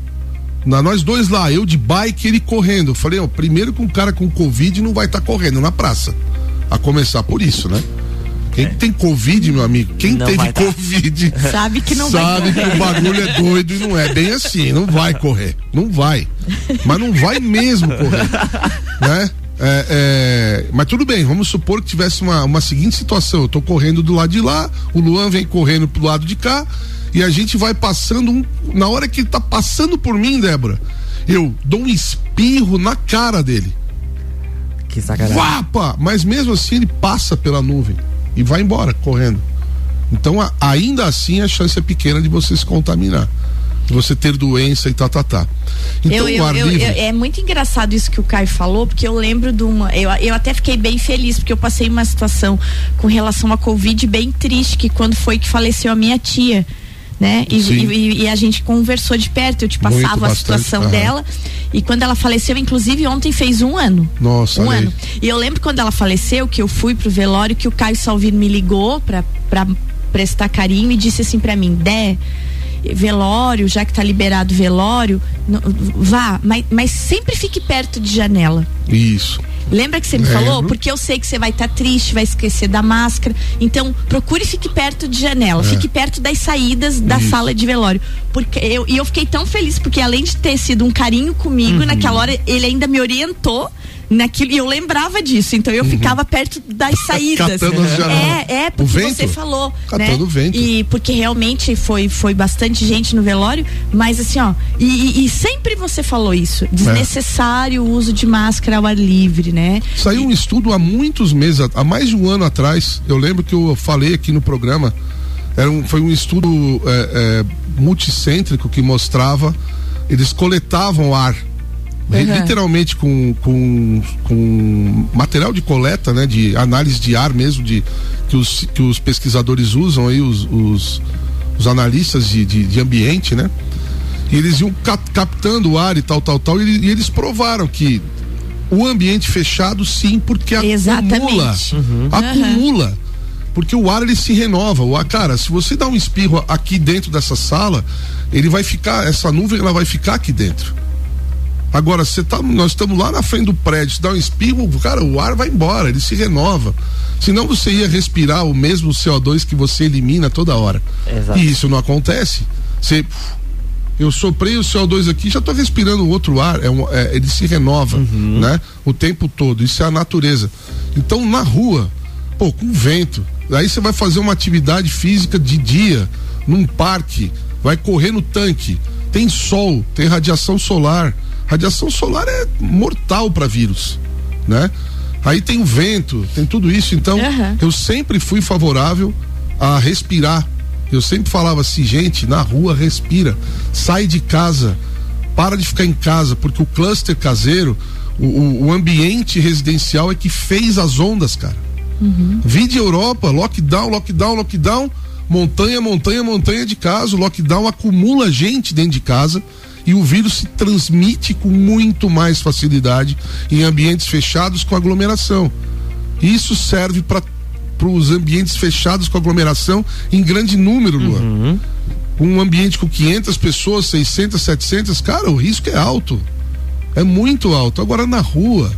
Na, nós dois lá, eu de bike ele correndo. Eu falei, ó, primeiro que um cara com Covid não vai estar correndo na praça. A começar por isso, né? Quem tem Covid, meu amigo, quem Não teve. Covid Sabe que não vai sabe que o bagulho é doido e não é bem assim, não vai correr, não vai, mas não vai mesmo correr, né? É, é, mas tudo bem, vamos supor que tivesse uma, uma seguinte situação: eu tô correndo do lado de lá, o Luan vem correndo pro lado de cá, e a gente vai passando um. Na hora que ele tá passando por mim, Débora, eu dou um espirro na cara dele. Que sacanagem. Vapa! Mas mesmo assim ele passa pela nuvem e vai embora correndo. Então, a- ainda assim, a chance é pequena de você se contaminar. De você ter doença e tá, tá, tá. Então, eu, eu, ar livre. eu- é muito engraçado isso que o Caio falou, porque eu lembro de uma. Eu, eu até fiquei bem feliz, porque eu passei uma situação com relação à Covid bem triste, que quando foi que faleceu a minha tia. Né? E, e- e a gente conversou de perto, eu te Muito, passava a bastante, situação aham. dela. E quando ela faleceu, inclusive ontem fez um ano. Nossa, um aí. ano. E eu lembro quando ela faleceu, que eu fui pro velório, que o Caio Salvino me ligou pra, pra prestar carinho e disse assim pra mim, Dé, velório, já que tá liberado velório, não- vá, mas, mas sempre fique perto de janela. Isso. Lembra que você me Lembro. falou? Porque eu sei que você vai estar triste, vai esquecer da máscara. Então, procure e fique perto de janela, É. fique perto das saídas da Isso. sala de velório. Porque eu, e eu fiquei tão feliz, porque além de ter sido um carinho comigo, Uhum. naquela hora ele ainda me orientou naquilo e eu lembrava disso. Então eu ficava perto das saídas. Uhum. É, é, O porque vento? você falou. Catando né? o vento. E porque realmente foi, foi bastante gente no velório, mas assim, ó, e, e- e sempre você falou isso, desnecessário o uso de máscara ao ar livre, né? Saiu um estudo há muitos meses, há mais de um ano atrás. Eu lembro que eu falei aqui no programa. Era um, foi um estudo é, é, multicêntrico que mostrava. Eles coletavam ar. Uhum. Literalmente com, com, com material de coleta, né? De análise de ar mesmo, de, que, os, que os pesquisadores usam aí, os, os, os analistas de, de, de ambiente, né? E eles iam cap- captando o ar e tal, tal, tal, e, e eles provaram que o ambiente fechado, sim, porque acumula. Exatamente. Uhum. Acumula. Porque o ar ele se renova. O ar, cara, se você dá um espirro aqui dentro dessa sala, ele vai ficar, essa nuvem ela vai ficar aqui dentro. Agora, você tá, nós estamos lá na frente do prédio, se dá um espirro, cara, o ar vai embora, ele se renova. Senão você ia respirar o mesmo CO2 que você elimina toda hora. Exato. E isso não acontece. Você eu soprei o CO2 aqui, já estou respirando outro ar, é um- é, ele se renova, né? O tempo todo. Isso é a natureza. Então, na rua, pô, com vento. Aí você vai fazer uma atividade física de dia, num parque, vai correr no tanque. Tem sol, tem radiação solar. Radiação solar é mortal para vírus, né? Aí tem o vento, tem tudo isso. Então, eu sempre fui favorável a respirar. Eu sempre falava assim, gente, na rua respira, sai de casa, para de ficar em casa, porque o cluster caseiro, o, o, ambiente residencial é que fez as ondas, cara. Uhum. Vide Europa, lockdown, lockdown, lockdown, montanha, montanha, montanha de casa. Lockdown acumula gente dentro de casa e o vírus se transmite com muito mais facilidade em ambientes fechados com aglomeração. Isso serve para os ambientes fechados com aglomeração em grande número, Luan. Um ambiente com 500 pessoas, 600, 700, cara, o risco é alto. É muito alto. Agora na rua,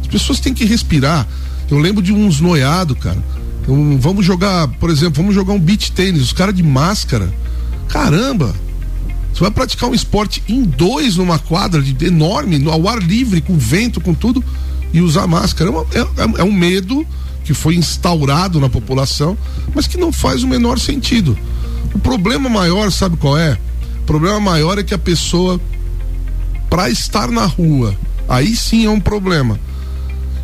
as pessoas têm que respirar. Eu lembro de uns noiados, cara. Um, vamos jogar, por exemplo, vamos jogar um beach tênis, os caras de máscara. Caramba! Você vai praticar um esporte em dois numa quadra de, enorme, no, ao ar livre, com vento, com tudo, e usar máscara. É, uma- é- é- é um medo que foi instaurado na população, mas que não faz o menor sentido. O problema maior, sabe qual é? O problema maior é que a pessoa, para estar na rua, aí sim é um problema.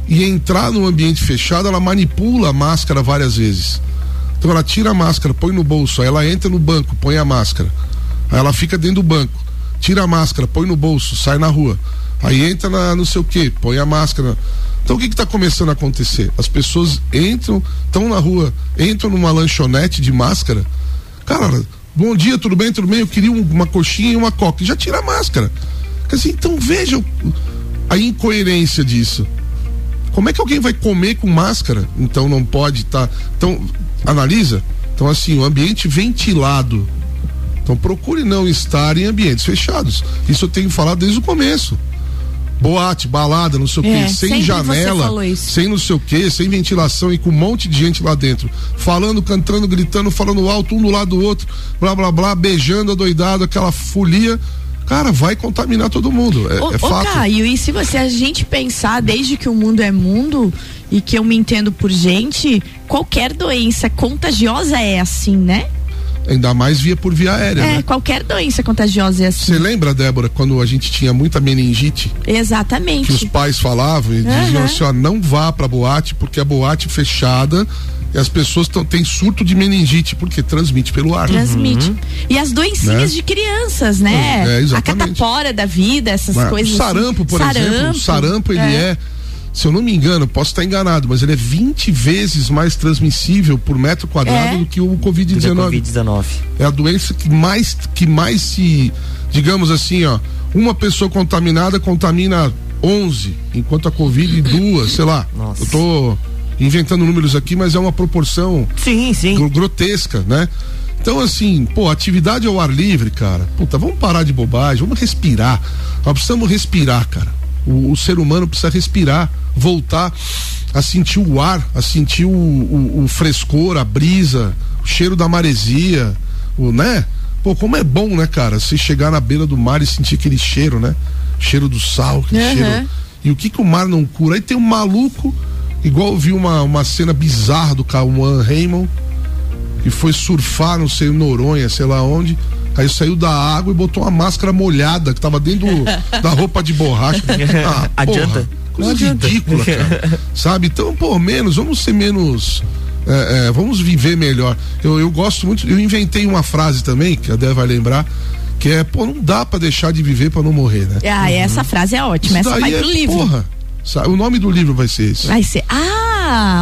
E entrar num ambiente fechado, ela manipula a máscara várias vezes. Então ela tira a máscara, põe no bolso, aí ela entra no banco, põe a máscara. Ela fica dentro do banco, tira a máscara, põe no bolso, sai na rua. Aí entra na não sei o que, põe a máscara. Então o que está começando a acontecer? As pessoas entram, estão na rua, entram numa lanchonete de máscara. Cara, bom dia, tudo bem, tudo bem? Eu queria um- uma coxinha e uma coca. Já tira a máscara. Então veja a incoerência disso. Como é que alguém vai comer com máscara? Então não pode estar. Então, analisa. Então, assim, o ambiente ventilado. Então procure não estar em ambientes fechados. Isso eu tenho falado desde o começo. Boate, balada, não sei o É, quê, sem janela, sem não sei o quê, sem ventilação e com um monte de gente lá dentro. Falando, cantando, gritando, falando alto, um do lado do outro, blá blá blá, beijando, adoidado, aquela folia. Cara, vai contaminar todo mundo. É, Ô, é ô, fato. Caio, e se você a gente pensar desde que o mundo é mundo e que eu me entendo por gente, qualquer doença contagiosa é assim, né? Ainda mais via por via aérea, É, né? qualquer doença contagiosa é assim. Você lembra, Débora, quando a gente tinha muita meningite? Exatamente. que os pais falavam e diziam Aham. assim, ó, não vá pra boate porque a boate fechada e as pessoas tão, têm surto de meningite, porque transmite pelo ar. Transmite. E as doencinhas Né? de crianças, né? É, a exatamente. catapora da vida, essas Mas coisas. o sarampo, assim. por exemplo, o sarampo ele é. Se eu não me engano, posso estar enganado, mas ele é 20 vezes mais transmissível por metro quadrado É. do que o Do que a Covid-19. Covid-19. É a doença que mais, que mais se, digamos assim, ó, uma pessoa contaminada contamina 11, enquanto a Covid duas, sei lá. Eu tô inventando números aqui, mas é uma proporção sim, sim. grotesca, né? Então, assim, pô, atividade ao ar livre, cara. Puta, vamos parar de bobagem, vamos respirar. Nós precisamos respirar, cara. O, o ser humano precisa respirar, voltar a sentir o ar, a sentir o, o- o frescor, a brisa, o cheiro da maresia, o, né? Pô, como é bom, né, cara? Você chegar na beira do mar e sentir aquele cheiro, né? Cheiro do sal, aquele Aham. cheiro. E o que que o mar não cura? Aí tem um maluco, igual eu vi uma, uma cena bizarra do Cauã Raymond, que foi surfar, não sei, Noronha, sei lá onde. Aí saiu da água e botou uma máscara molhada que tava dentro da roupa de borracha. Ah, Adianta? porra, coisa ridícula, cara. Sabe? Então, por menos, vamos ser menos. é, é, vamos viver melhor. Eu, eu gosto muito. Eu inventei uma frase também, que a Dé vai lembrar, que é, pô, não dá pra deixar de viver pra não morrer, né? Ah, essa frase é ótima. Isso Essa vai pro é, livro. Porra, sabe? o nome do livro vai ser esse. Vai ser. Ah,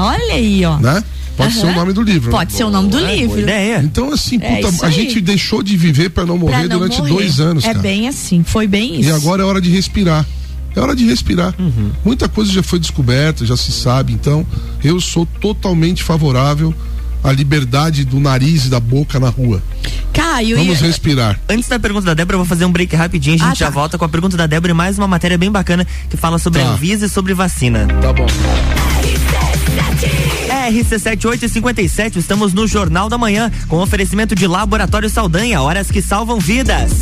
olha aí, ó. Né? Pode ser o nome do livro. Pode ser o nome do livro. Então, assim, É puta, a gente deixou de viver pra não morrer Pra não durante morrer. dois anos, É cara. bem assim, foi bem isso. E agora é hora de respirar. É hora de respirar. Uhum. Muita coisa já foi descoberta, já se sabe. Então, eu sou totalmente favorável à liberdade do nariz e da boca na rua. Caio, Vamos e- respirar. Antes da pergunta da Débora, eu vou fazer um break rapidinho. A gente Ah, já tá. volta com a pergunta da Débora e mais uma matéria bem bacana que fala sobre Tá. a Anvisa e sobre vacina. Tá bom. RC7857, estamos no Jornal da Manhã, com oferecimento de Laboratório Saldanha, horas que salvam vidas.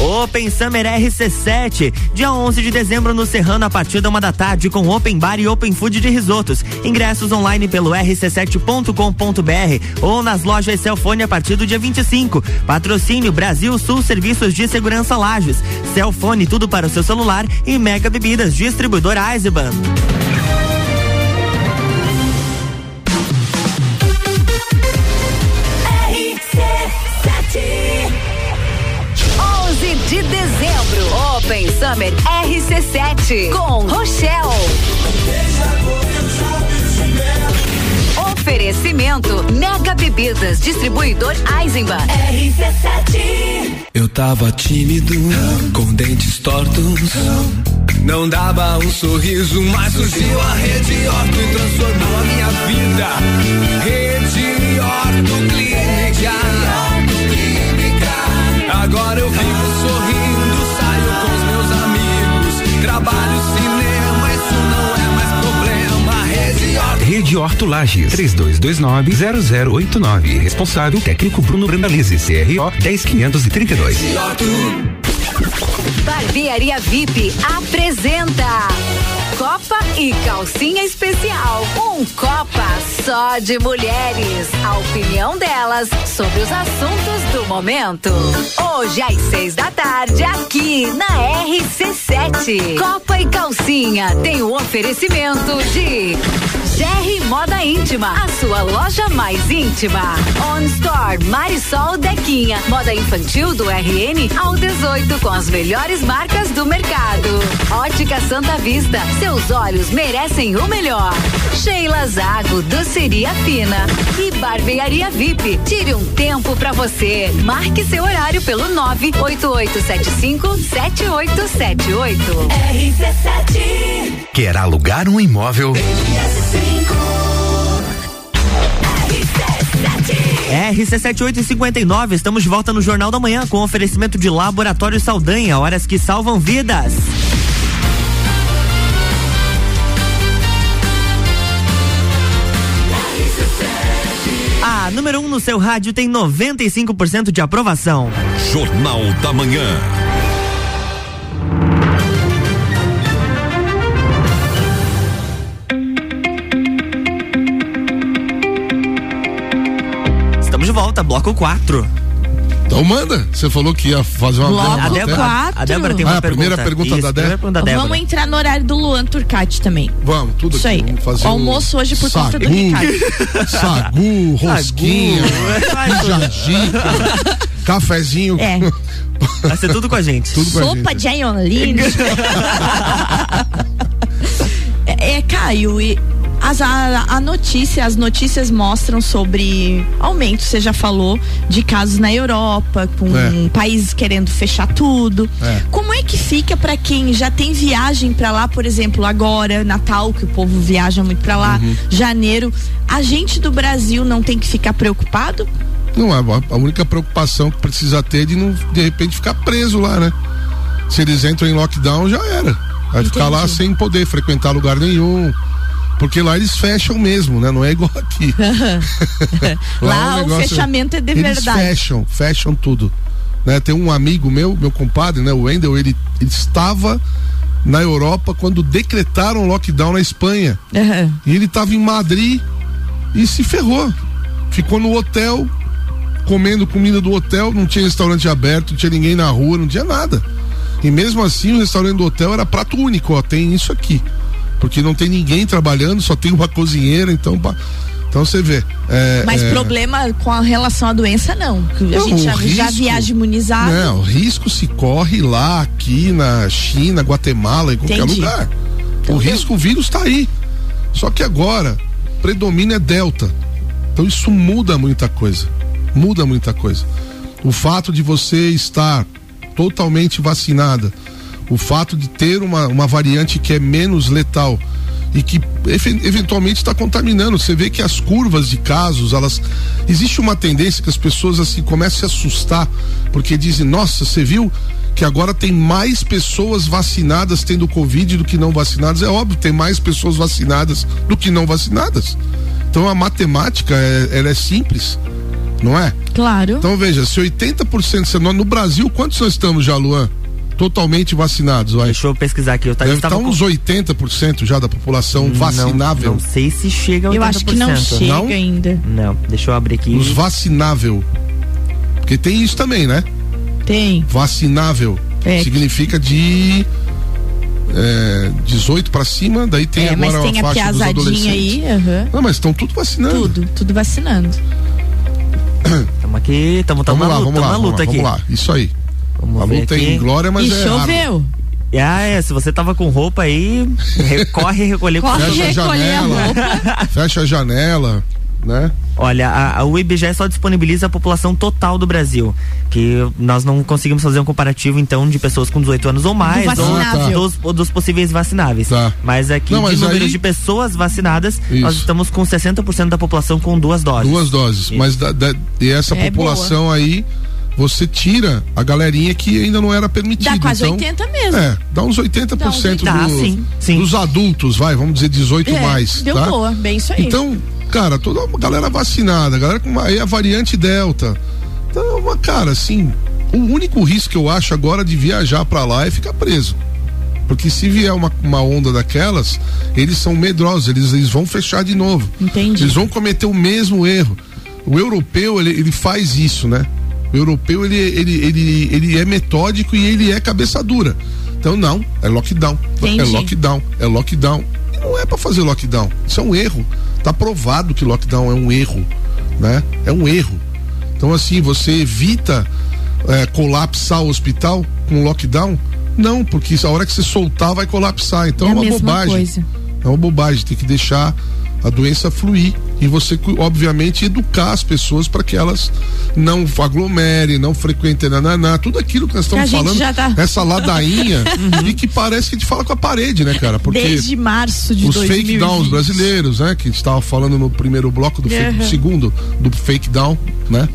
Open Summer RC7, dia 11 de dezembro no Serrano a partir da uma da tarde com Open Bar e Open Food de risotos. Ingressos online pelo rc7.com.br ou nas lojas Celfone a partir do dia 25. Patrocínio Brasil Sul Serviços de Segurança Lages. Celfone tudo para o seu celular e Mega Bebidas, distribuidor Eisenbahn. Summer RC7 com Rochelle. Oferecimento Mega Bebidas, distribuidor Eisenbahn. RC7. Eu tava tímido, com dentes tortos. Não dava um sorriso, mas surgiu a Rede Orto e transformou a minha vida. Rede Orto Clínica. Horto Lages, 3229-0089. Responsável técnico Bruno Brandalize, CRO 10532. Barbearia VIP apresenta Copa e Calcinha Especial. Um Copa só de mulheres. A opinião delas sobre os assuntos do momento. Hoje às seis da tarde, aqui na RC7. Copa e Calcinha tem o oferecimento de GR Moda Íntima, a sua loja mais íntima. On Store Marisol Dequinha, moda infantil do RN ao 18 com as melhores marcas do mercado. Ótica Santa Vista, seus olhos merecem o melhor. Sheila Zago, doceria fina e barbearia VIP. Tire um tempo pra você. Marque seu horário pelo 98875 7878. RC7 Quer alugar um imóvel? RC7859, estamos de volta no Jornal da Manhã com oferecimento de Laboratório Saldanha, horas que salvam vidas. A número 1 um no seu rádio tem 95% de aprovação. Jornal da Manhã. Volta, bloco 4. Então manda. Você falou que ia fazer uma Bloco A Débora, quatro. a Débora tem Ah, uma a primeira pergunta Isso, da a Débora? primeira pergunta da Débora. Vamos entrar no horário do Luan Turcati também. Vamos, tudo Isso aqui. aí. Vamos fazer O um almoço hoje por conta do sagu, Ricardo. Sagu, rosquinha, canjica, cafezinho. É. Vai ser tudo com a gente. Tudo com a Sopa gente. de aioline. é, é, Caio, e as, a, a notícia, as notícias mostram sobre aumento, você já falou, de casos na Europa, com É. países querendo fechar tudo. É. Como é que fica pra quem já tem viagem pra lá, por exemplo, agora, Natal, que o povo viaja muito pra lá, Uhum. janeiro, a gente do Brasil não tem que ficar preocupado? Não, a, a única preocupação que precisa ter é de não, de repente, ficar preso lá, né? Se eles entram em lockdown, já era. Vai ficar lá sem poder frequentar lugar nenhum. Porque lá eles fecham mesmo, né? Não é igual aqui. Lá é um o negócio- fechamento é de eles verdade. fecham, fecham tudo. Né? Tem um amigo meu, meu compadre, né? O Wendel, ele, ele estava na Europa quando decretaram lockdown na Espanha. Aham. E ele estava em Madrid e se ferrou. Ficou no hotel, comendo comida do hotel, não tinha restaurante aberto, não tinha ninguém na rua, não tinha nada. E mesmo assim o restaurante do hotel era prato único, ó, tem isso aqui. Porque não tem ninguém trabalhando, só tem uma cozinheira, então. Então você vê. é, Mas é, problema com a relação à doença, não. Que A Não, gente já, já risco- viaja imunizado. Não, o risco se corre lá, aqui na China, Guatemala, em qualquer Entendi. lugar. O risco, o vírus está aí. Só que agora, predomina é Delta. Então isso muda muita coisa. Muda muita coisa. O fato de você estar totalmente vacinada, o fato de ter uma, uma variante que é menos letal e que eventualmente está contaminando. Você vê que as curvas de casos, elas. Existe uma tendência que as pessoas assim começam a se assustar, porque dizem, nossa, você viu que agora tem mais pessoas vacinadas tendo Covid do que não vacinadas. É óbvio, tem mais pessoas vacinadas do que não vacinadas. Então a matemática é, ela é simples. Não é? Claro. Então veja, se 80% se nós- no Brasil, quantos nós estamos já, Luan? Totalmente vacinados, vai. Deixa eu pesquisar aqui. Eu tava, Deve estar com- uns 80% já da população vacinável. Não, não sei se chega a 80%. Eu acho que não chega Não? ainda. Não, deixa eu abrir aqui. Os vacinável. Porque tem isso também, né? Tem. Vacinável. É. Significa de é, 18 pra cima, daí tem é, mas agora tem a a faixa dos piazadinha adolescentes. aí. aham. Não, mas estão tudo vacinando. Tudo, tudo vacinando. Estamos aqui, estamos Vamos na lá, luta, vamos lá, vamos luta lá, aqui. vamos lá. Isso aí. Vamos a ver luta aqui. em glória, mas e é choveu. Ah, é, se você tava com roupa aí, recorre recolher com Corre Fecha a recolher a janela. roupa. Fecha a janela, né? Olha, a, a, o IBGE só disponibiliza a população total do Brasil, que nós não conseguimos fazer um comparativo então de pessoas com 18 anos ou mais, ou vacinável. dos, ou dos possíveis vacináveis. Tá. Mas aqui Não, mas de número aí- de pessoas vacinadas, nós Isso. estamos com 60% da população com duas doses. Duas doses. Mas da, da- e essa É população aí, você tira a galerinha que ainda não era permitida. Dá quase então, 80 mesmo. É, dá uns 80% Dá uns 80. Tá, do- sim, sim. dos adultos, vai, vamos dizer 18 É, mais. deu tá? boa, bem isso aí. Então, cara, toda a galera vacinada, a galera com uma, aí a variante Delta. Então, uma, cara, assim, o único risco que eu acho agora de viajar pra lá é ficar preso. Porque se vier uma, uma onda daquelas, eles são medrosos, eles, eles vão fechar de novo. Entendi. Eles vão cometer o mesmo erro. O europeu, ele, ele faz isso, né? O europeu, ele, ele, ele, ele é metódico e ele é cabeça dura. Então, não, é lockdown. Entendi. É lockdown, é lockdown. E não é pra fazer lockdown. Isso é um erro. Tá provado que lockdown é um erro, né? É um erro. Então, assim, você evita é, colapsar o hospital com lockdown? Não, porque a hora que você soltar vai colapsar. Então É é, uma bobagem. coisa. É uma bobagem, tem que deixar a doença fluir e você, obviamente, educar as pessoas para que elas não aglomerem, não frequentem nananá, tudo aquilo que nós estamos falando, tá- essa ladainha e que parece que a gente fala com a parede, né, cara? Porque Desde março de os 2020. fake downs brasileiros, né, que a gente estava falando no primeiro bloco do fake, Uhum. segundo do fake down, né?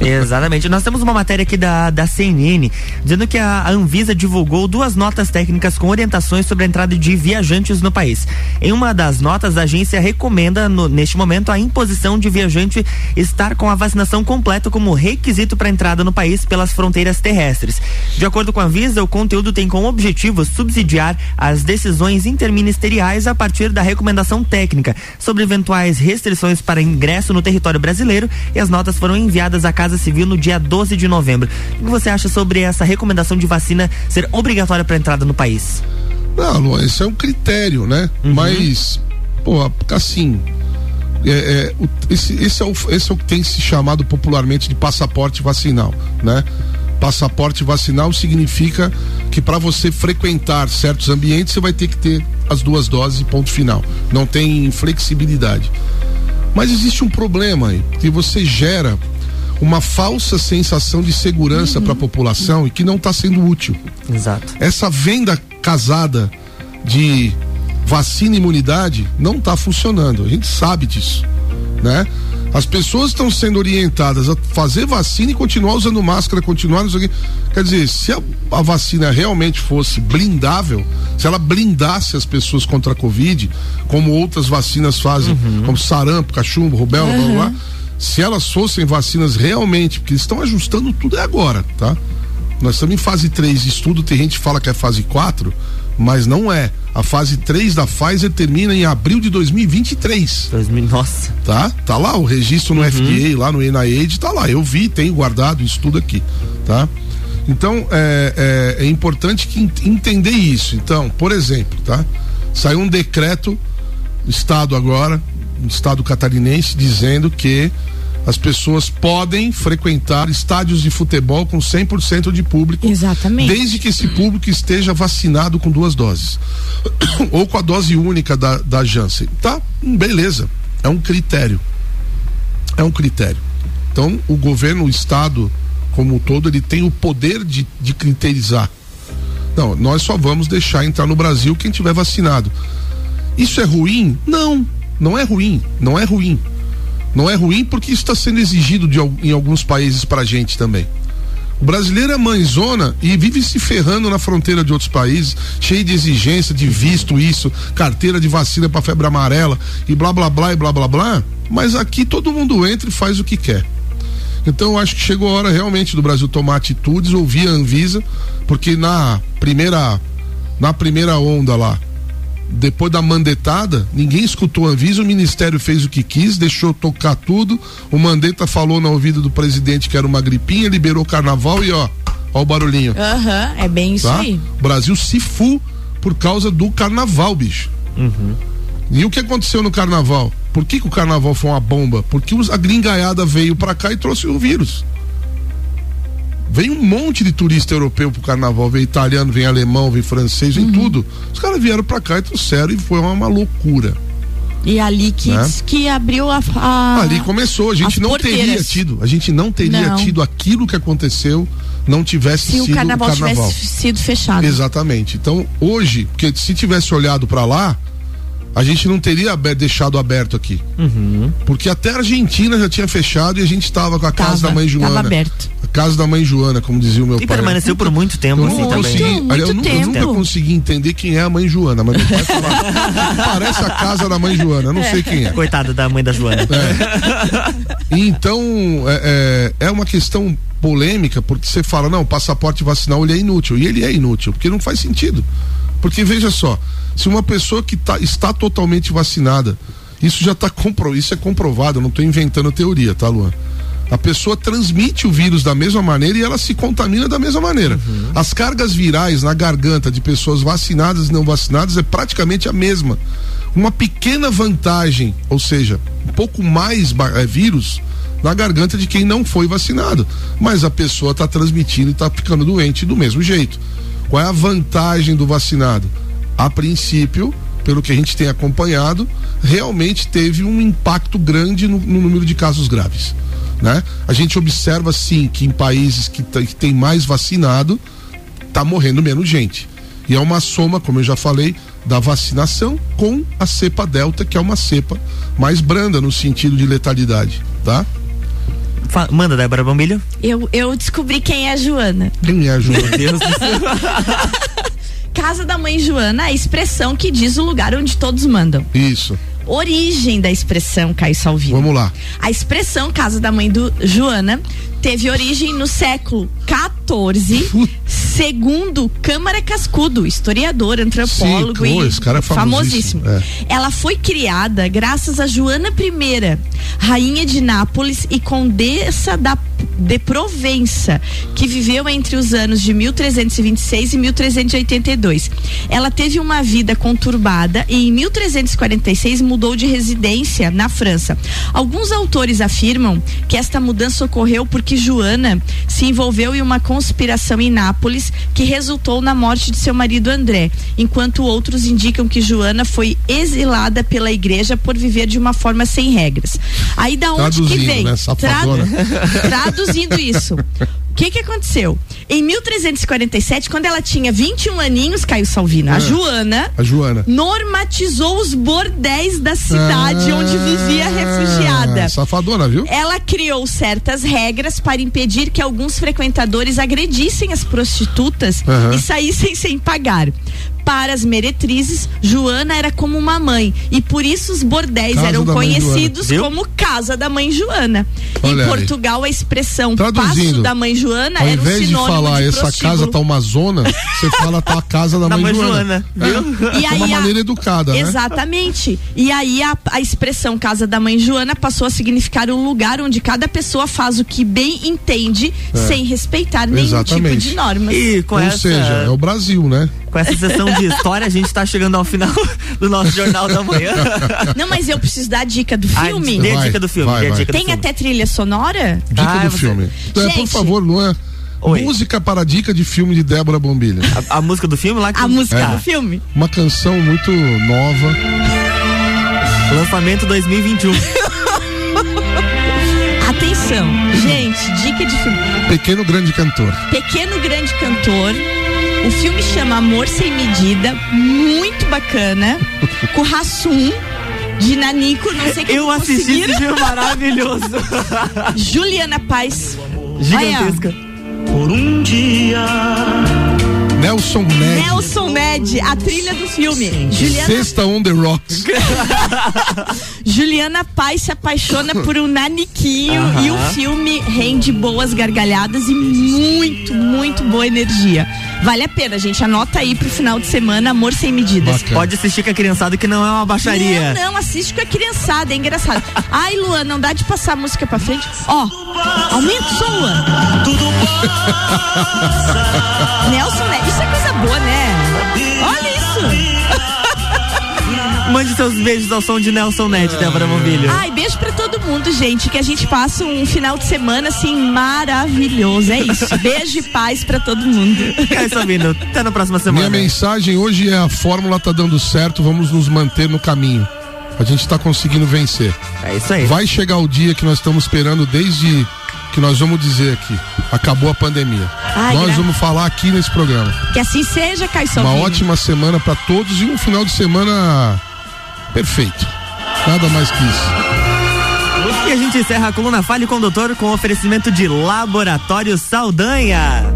Exatamente. Nós temos uma matéria aqui da, da CNN dizendo que a Anvisa divulgou duas notas técnicas com orientações sobre a entrada de viajantes no país. Em uma das notas, a agência recomenda, no- neste momento, a imposição de viajante estar com a vacinação completa como requisito para entrada no país pelas fronteiras terrestres. De acordo com a Anvisa, o conteúdo tem como objetivo subsidiar as decisões interministeriais a partir da recomendação técnica sobre eventuais restrições para ingresso no território brasileiro e as notas foram enviadas Casa Civil no dia 12 de novembro. O que você acha sobre essa recomendação de vacina ser obrigatória para entrada no país? Não, Luan, esse é um critério, né? Uhum. Mas, pô, assim. É, é, esse, esse, é o, esse é o que tem se chamado popularmente de passaporte vacinal, né? Passaporte vacinal significa que para você frequentar certos ambientes você vai ter que ter as duas doses e ponto final. Não tem flexibilidade. Mas existe um problema aí, que você gera uma falsa sensação de segurança para a população e que não está sendo útil Exato. essa venda casada de vacina e imunidade não está funcionando. A gente sabe disso, né? As pessoas estão sendo orientadas a fazer vacina e continuar usando máscara, continuar aqui. Quer dizer, se a, a vacina realmente fosse blindável, se ela blindasse as pessoas contra a Covid, como outras vacinas fazem, como sarampo, cachumbo, rubéola, blá, blá, blá, se elas fossem vacinas realmente, porque eles estão ajustando tudo é agora, tá? Nós estamos em fase 3 de estudo, tem gente que fala que é fase 4, mas não é. A fase 3 da Pfizer termina em abril de 2023. 2000, nossa. Tá? Tá lá o registro no FDA, lá no NIH, tá lá. Eu vi, tenho guardado isso tudo aqui, tá? Então, é, é, é importante que ent- entender isso. Então, por exemplo, tá? Saiu um decreto do Estado agora, Estado catarinense, dizendo que as pessoas podem frequentar estádios de futebol com 100% de público. Exatamente. Desde que esse público esteja vacinado com duas doses. Ou com a dose única da, da Janssen. Tá? Beleza. É um critério. É um critério. Então, o governo, o Estado, como um todo, ele tem o poder de, de criterizar. Não, nós só vamos deixar entrar no Brasil quem tiver vacinado. Isso é ruim? Não, não é ruim. Não é ruim. Não é ruim porque isso está sendo exigido de, em alguns países pra gente também. O brasileiro é mãezona e vive se ferrando na fronteira de outros países, cheio de exigência, de visto, isso, carteira de vacina para febre amarela e blá blá blá e blá blá blá. Mas aqui todo mundo entra e faz o que quer. Então eu acho que chegou a hora realmente do Brasil tomar atitudes, ouvir a Anvisa, porque na primeira na primeira onda lá, depois da mandetada, ninguém escutou a Anvisa, o Ministério fez o que quis, deixou tocar tudo. O Mandetta falou na ouvida do presidente que era uma gripinha, liberou o carnaval e ó, ó o barulhinho. Aham, é bem isso Tá? aí. O Brasil se fu por causa do carnaval, bicho. E o que aconteceu no carnaval? Por que, que o carnaval foi uma bomba? Porque os- a gringaiada veio pra cá e trouxe o vírus. Veio um monte de turista europeu pro carnaval, veio italiano, vem alemão, vem francês, vem tudo. Os caras vieram pra cá e trouxeram e foi uma, uma loucura. E ali que, Né? que abriu a, a- Ali começou, a gente não teria porteiras. tido, a gente não teria Não. tido aquilo que aconteceu não tivesse Se o sido carnaval, o carnaval. tivesse sido fechado. Exatamente. Então, hoje, porque se tivesse olhado pra lá, a gente não teria deixado aberto aqui. Porque até a Argentina já tinha fechado e a gente estava com a casa Tava, da mãe Joana. tava aberto. Casa da mãe Joana, como dizia o meu E pai. permaneceu por muito tempo Eu assim nunca também. consegui, Muito eu, nunca, eu nunca tempo. consegui entender quem é a mãe Joana, mas meu pai falava, parece a casa da mãe Joana, eu não sei quem é. Coitada da mãe da Joana. E Então, é, é, é uma questão polêmica, porque você fala, não, o passaporte vacinal ele é inútil. E ele é inútil, porque não faz sentido. Porque veja só, se uma pessoa que tá, está totalmente vacinada, isso já está compro, isso é comprovado, eu não estou inventando teoria, tá, Luan? A pessoa transmite o vírus da mesma maneira e ela se contamina da mesma maneira. As cargas virais na garganta de pessoas vacinadas e não vacinadas é praticamente a mesma. Uma pequena vantagem, ou seja, um pouco mais é, vírus na garganta de quem não foi vacinado. Mas a pessoa está transmitindo e está ficando doente do mesmo jeito. Qual é a vantagem do vacinado? A princípio, pelo que a gente tem acompanhado, realmente teve um impacto grande no, no número de casos graves. Né? A gente observa sim que em países que, tá- que tem mais vacinado, tá morrendo menos gente. E é uma soma, como eu já falei, da vacinação com a cepa delta, que é uma cepa mais branda no sentido de letalidade, tá? Manda, Débora Bombilho. Eu, eu descobri quem é a Joana. Quem é a Joana? Meu Deus do céu. Casa da mãe Joana, a expressão que diz o lugar onde todos mandam. Isso. Origem da expressão Caio Salvino. Vamos lá. A expressão Casa da Mãe do Joana teve origem no século XIV, segundo Câmara Cascudo, historiador, antropólogo Sim, e cara é famosíssimo, é. Ela foi criada graças a Joana I, rainha de Nápoles e condessa da de Provença, que viveu entre os anos de 1326 e 1382. Ela teve uma vida conturbada e em 1346 mudou de residência na França. Alguns autores afirmam que esta mudança ocorreu porque Joana se envolveu em uma conspiração em Nápoles que resultou na morte de seu marido André, enquanto outros indicam que Joana foi exilada pela igreja por viver de uma forma sem regras. Aí da onde que Traduzindo, vem? né? Traduzindo isso. O que que aconteceu? Em 1347, quando ela tinha 21 aninhos, Caio Salvino, a É. Joana A Joana. normatizou os bordéis da cidade onde vivia a refugiada. Ah, Safadona, viu? Ela criou certas regras para impedir que alguns frequentadores agredissem as prostitutas Aham. e saíssem sem pagar. Para as meretrizes, Joana era como uma mãe e por isso os bordéis Casa eram conhecidos como Casa da Mãe Joana. Olha em aí. Portugal, a expressão Traduzindo, Passo da Mãe Joana era um invés de sinônimo falar de essa casa tá uma zona, você fala tá a casa da, Da mãe, mãe Joana. Joana, É, E é uma aí a- maneira educada, né? Exatamente. E aí a, a expressão casa da mãe Joana passou a significar um lugar onde cada pessoa faz o que bem entende, É. sem respeitar nenhum Exatamente. tipo de normas. E com Ou essa, seja, é o Brasil, né? com essa sessão de história, a gente tá chegando ao final do nosso Jornal da Manhã. Não, mas eu preciso dar a dica do Ah, filme. dê a dica do filme. vai, dê a vai. dica do Tem filme. até trilha sonora? Dica Ah, do você- filme. É, por Gente. favor, Luan. Oi. Música para a dica de filme de Débora Bombilha. A, a música do filme lá que A música É. do filme? Uma canção muito nova. lançamento 2021. Atenção, gente, dica de filme. Pequeno Grande Cantor. Pequeno Grande Cantor. O filme chama Amor Sem Medida, muito bacana. com Rassum, de Nanico, não sei como Eu assisti esse filme maravilhoso. Juliana Paz. Gigantesca. Por um dia Nelson Ned. Nelson Ned, a trilha do filme. Juliana, Sexta on the Rocks. Juliana Pai se apaixona por um naniquinho Aham. e o filme rende boas gargalhadas e muito, muito boa energia. Vale a pena, gente. Anota aí pro final de semana, Amor Sem Medidas. Pode assistir com a criançada que não é uma baixaria. Não, não, assiste com a criançada, é engraçado. Ai, Luan, não dá de passar a música pra frente? Ó, aumenta o som, Luan. Nelson, né? Isso é coisa boa, né? Olha isso. Mande seus beijos ao som de Nelson Ned, Débora Mobilho. Ai, beijo pra gente. Que a gente passe um final de semana assim maravilhoso. É isso. Beijo e paz pra todo mundo. Caio Sabino, até na próxima semana. Minha mensagem hoje é a fórmula tá dando certo, vamos nos manter no caminho. A gente tá conseguindo vencer. É isso aí. Vai chegar o dia que nós estamos esperando desde que nós vamos dizer aqui. Acabou a pandemia. Ai, nós gra- vamos falar aqui nesse programa. Que assim seja, Caio Uma ótima semana pra todos e um final de semana perfeito. Nada mais que isso. E a gente encerra a coluna Fale Doutor com oferecimento de Laboratório Saldanha.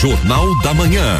Jornal da Manhã.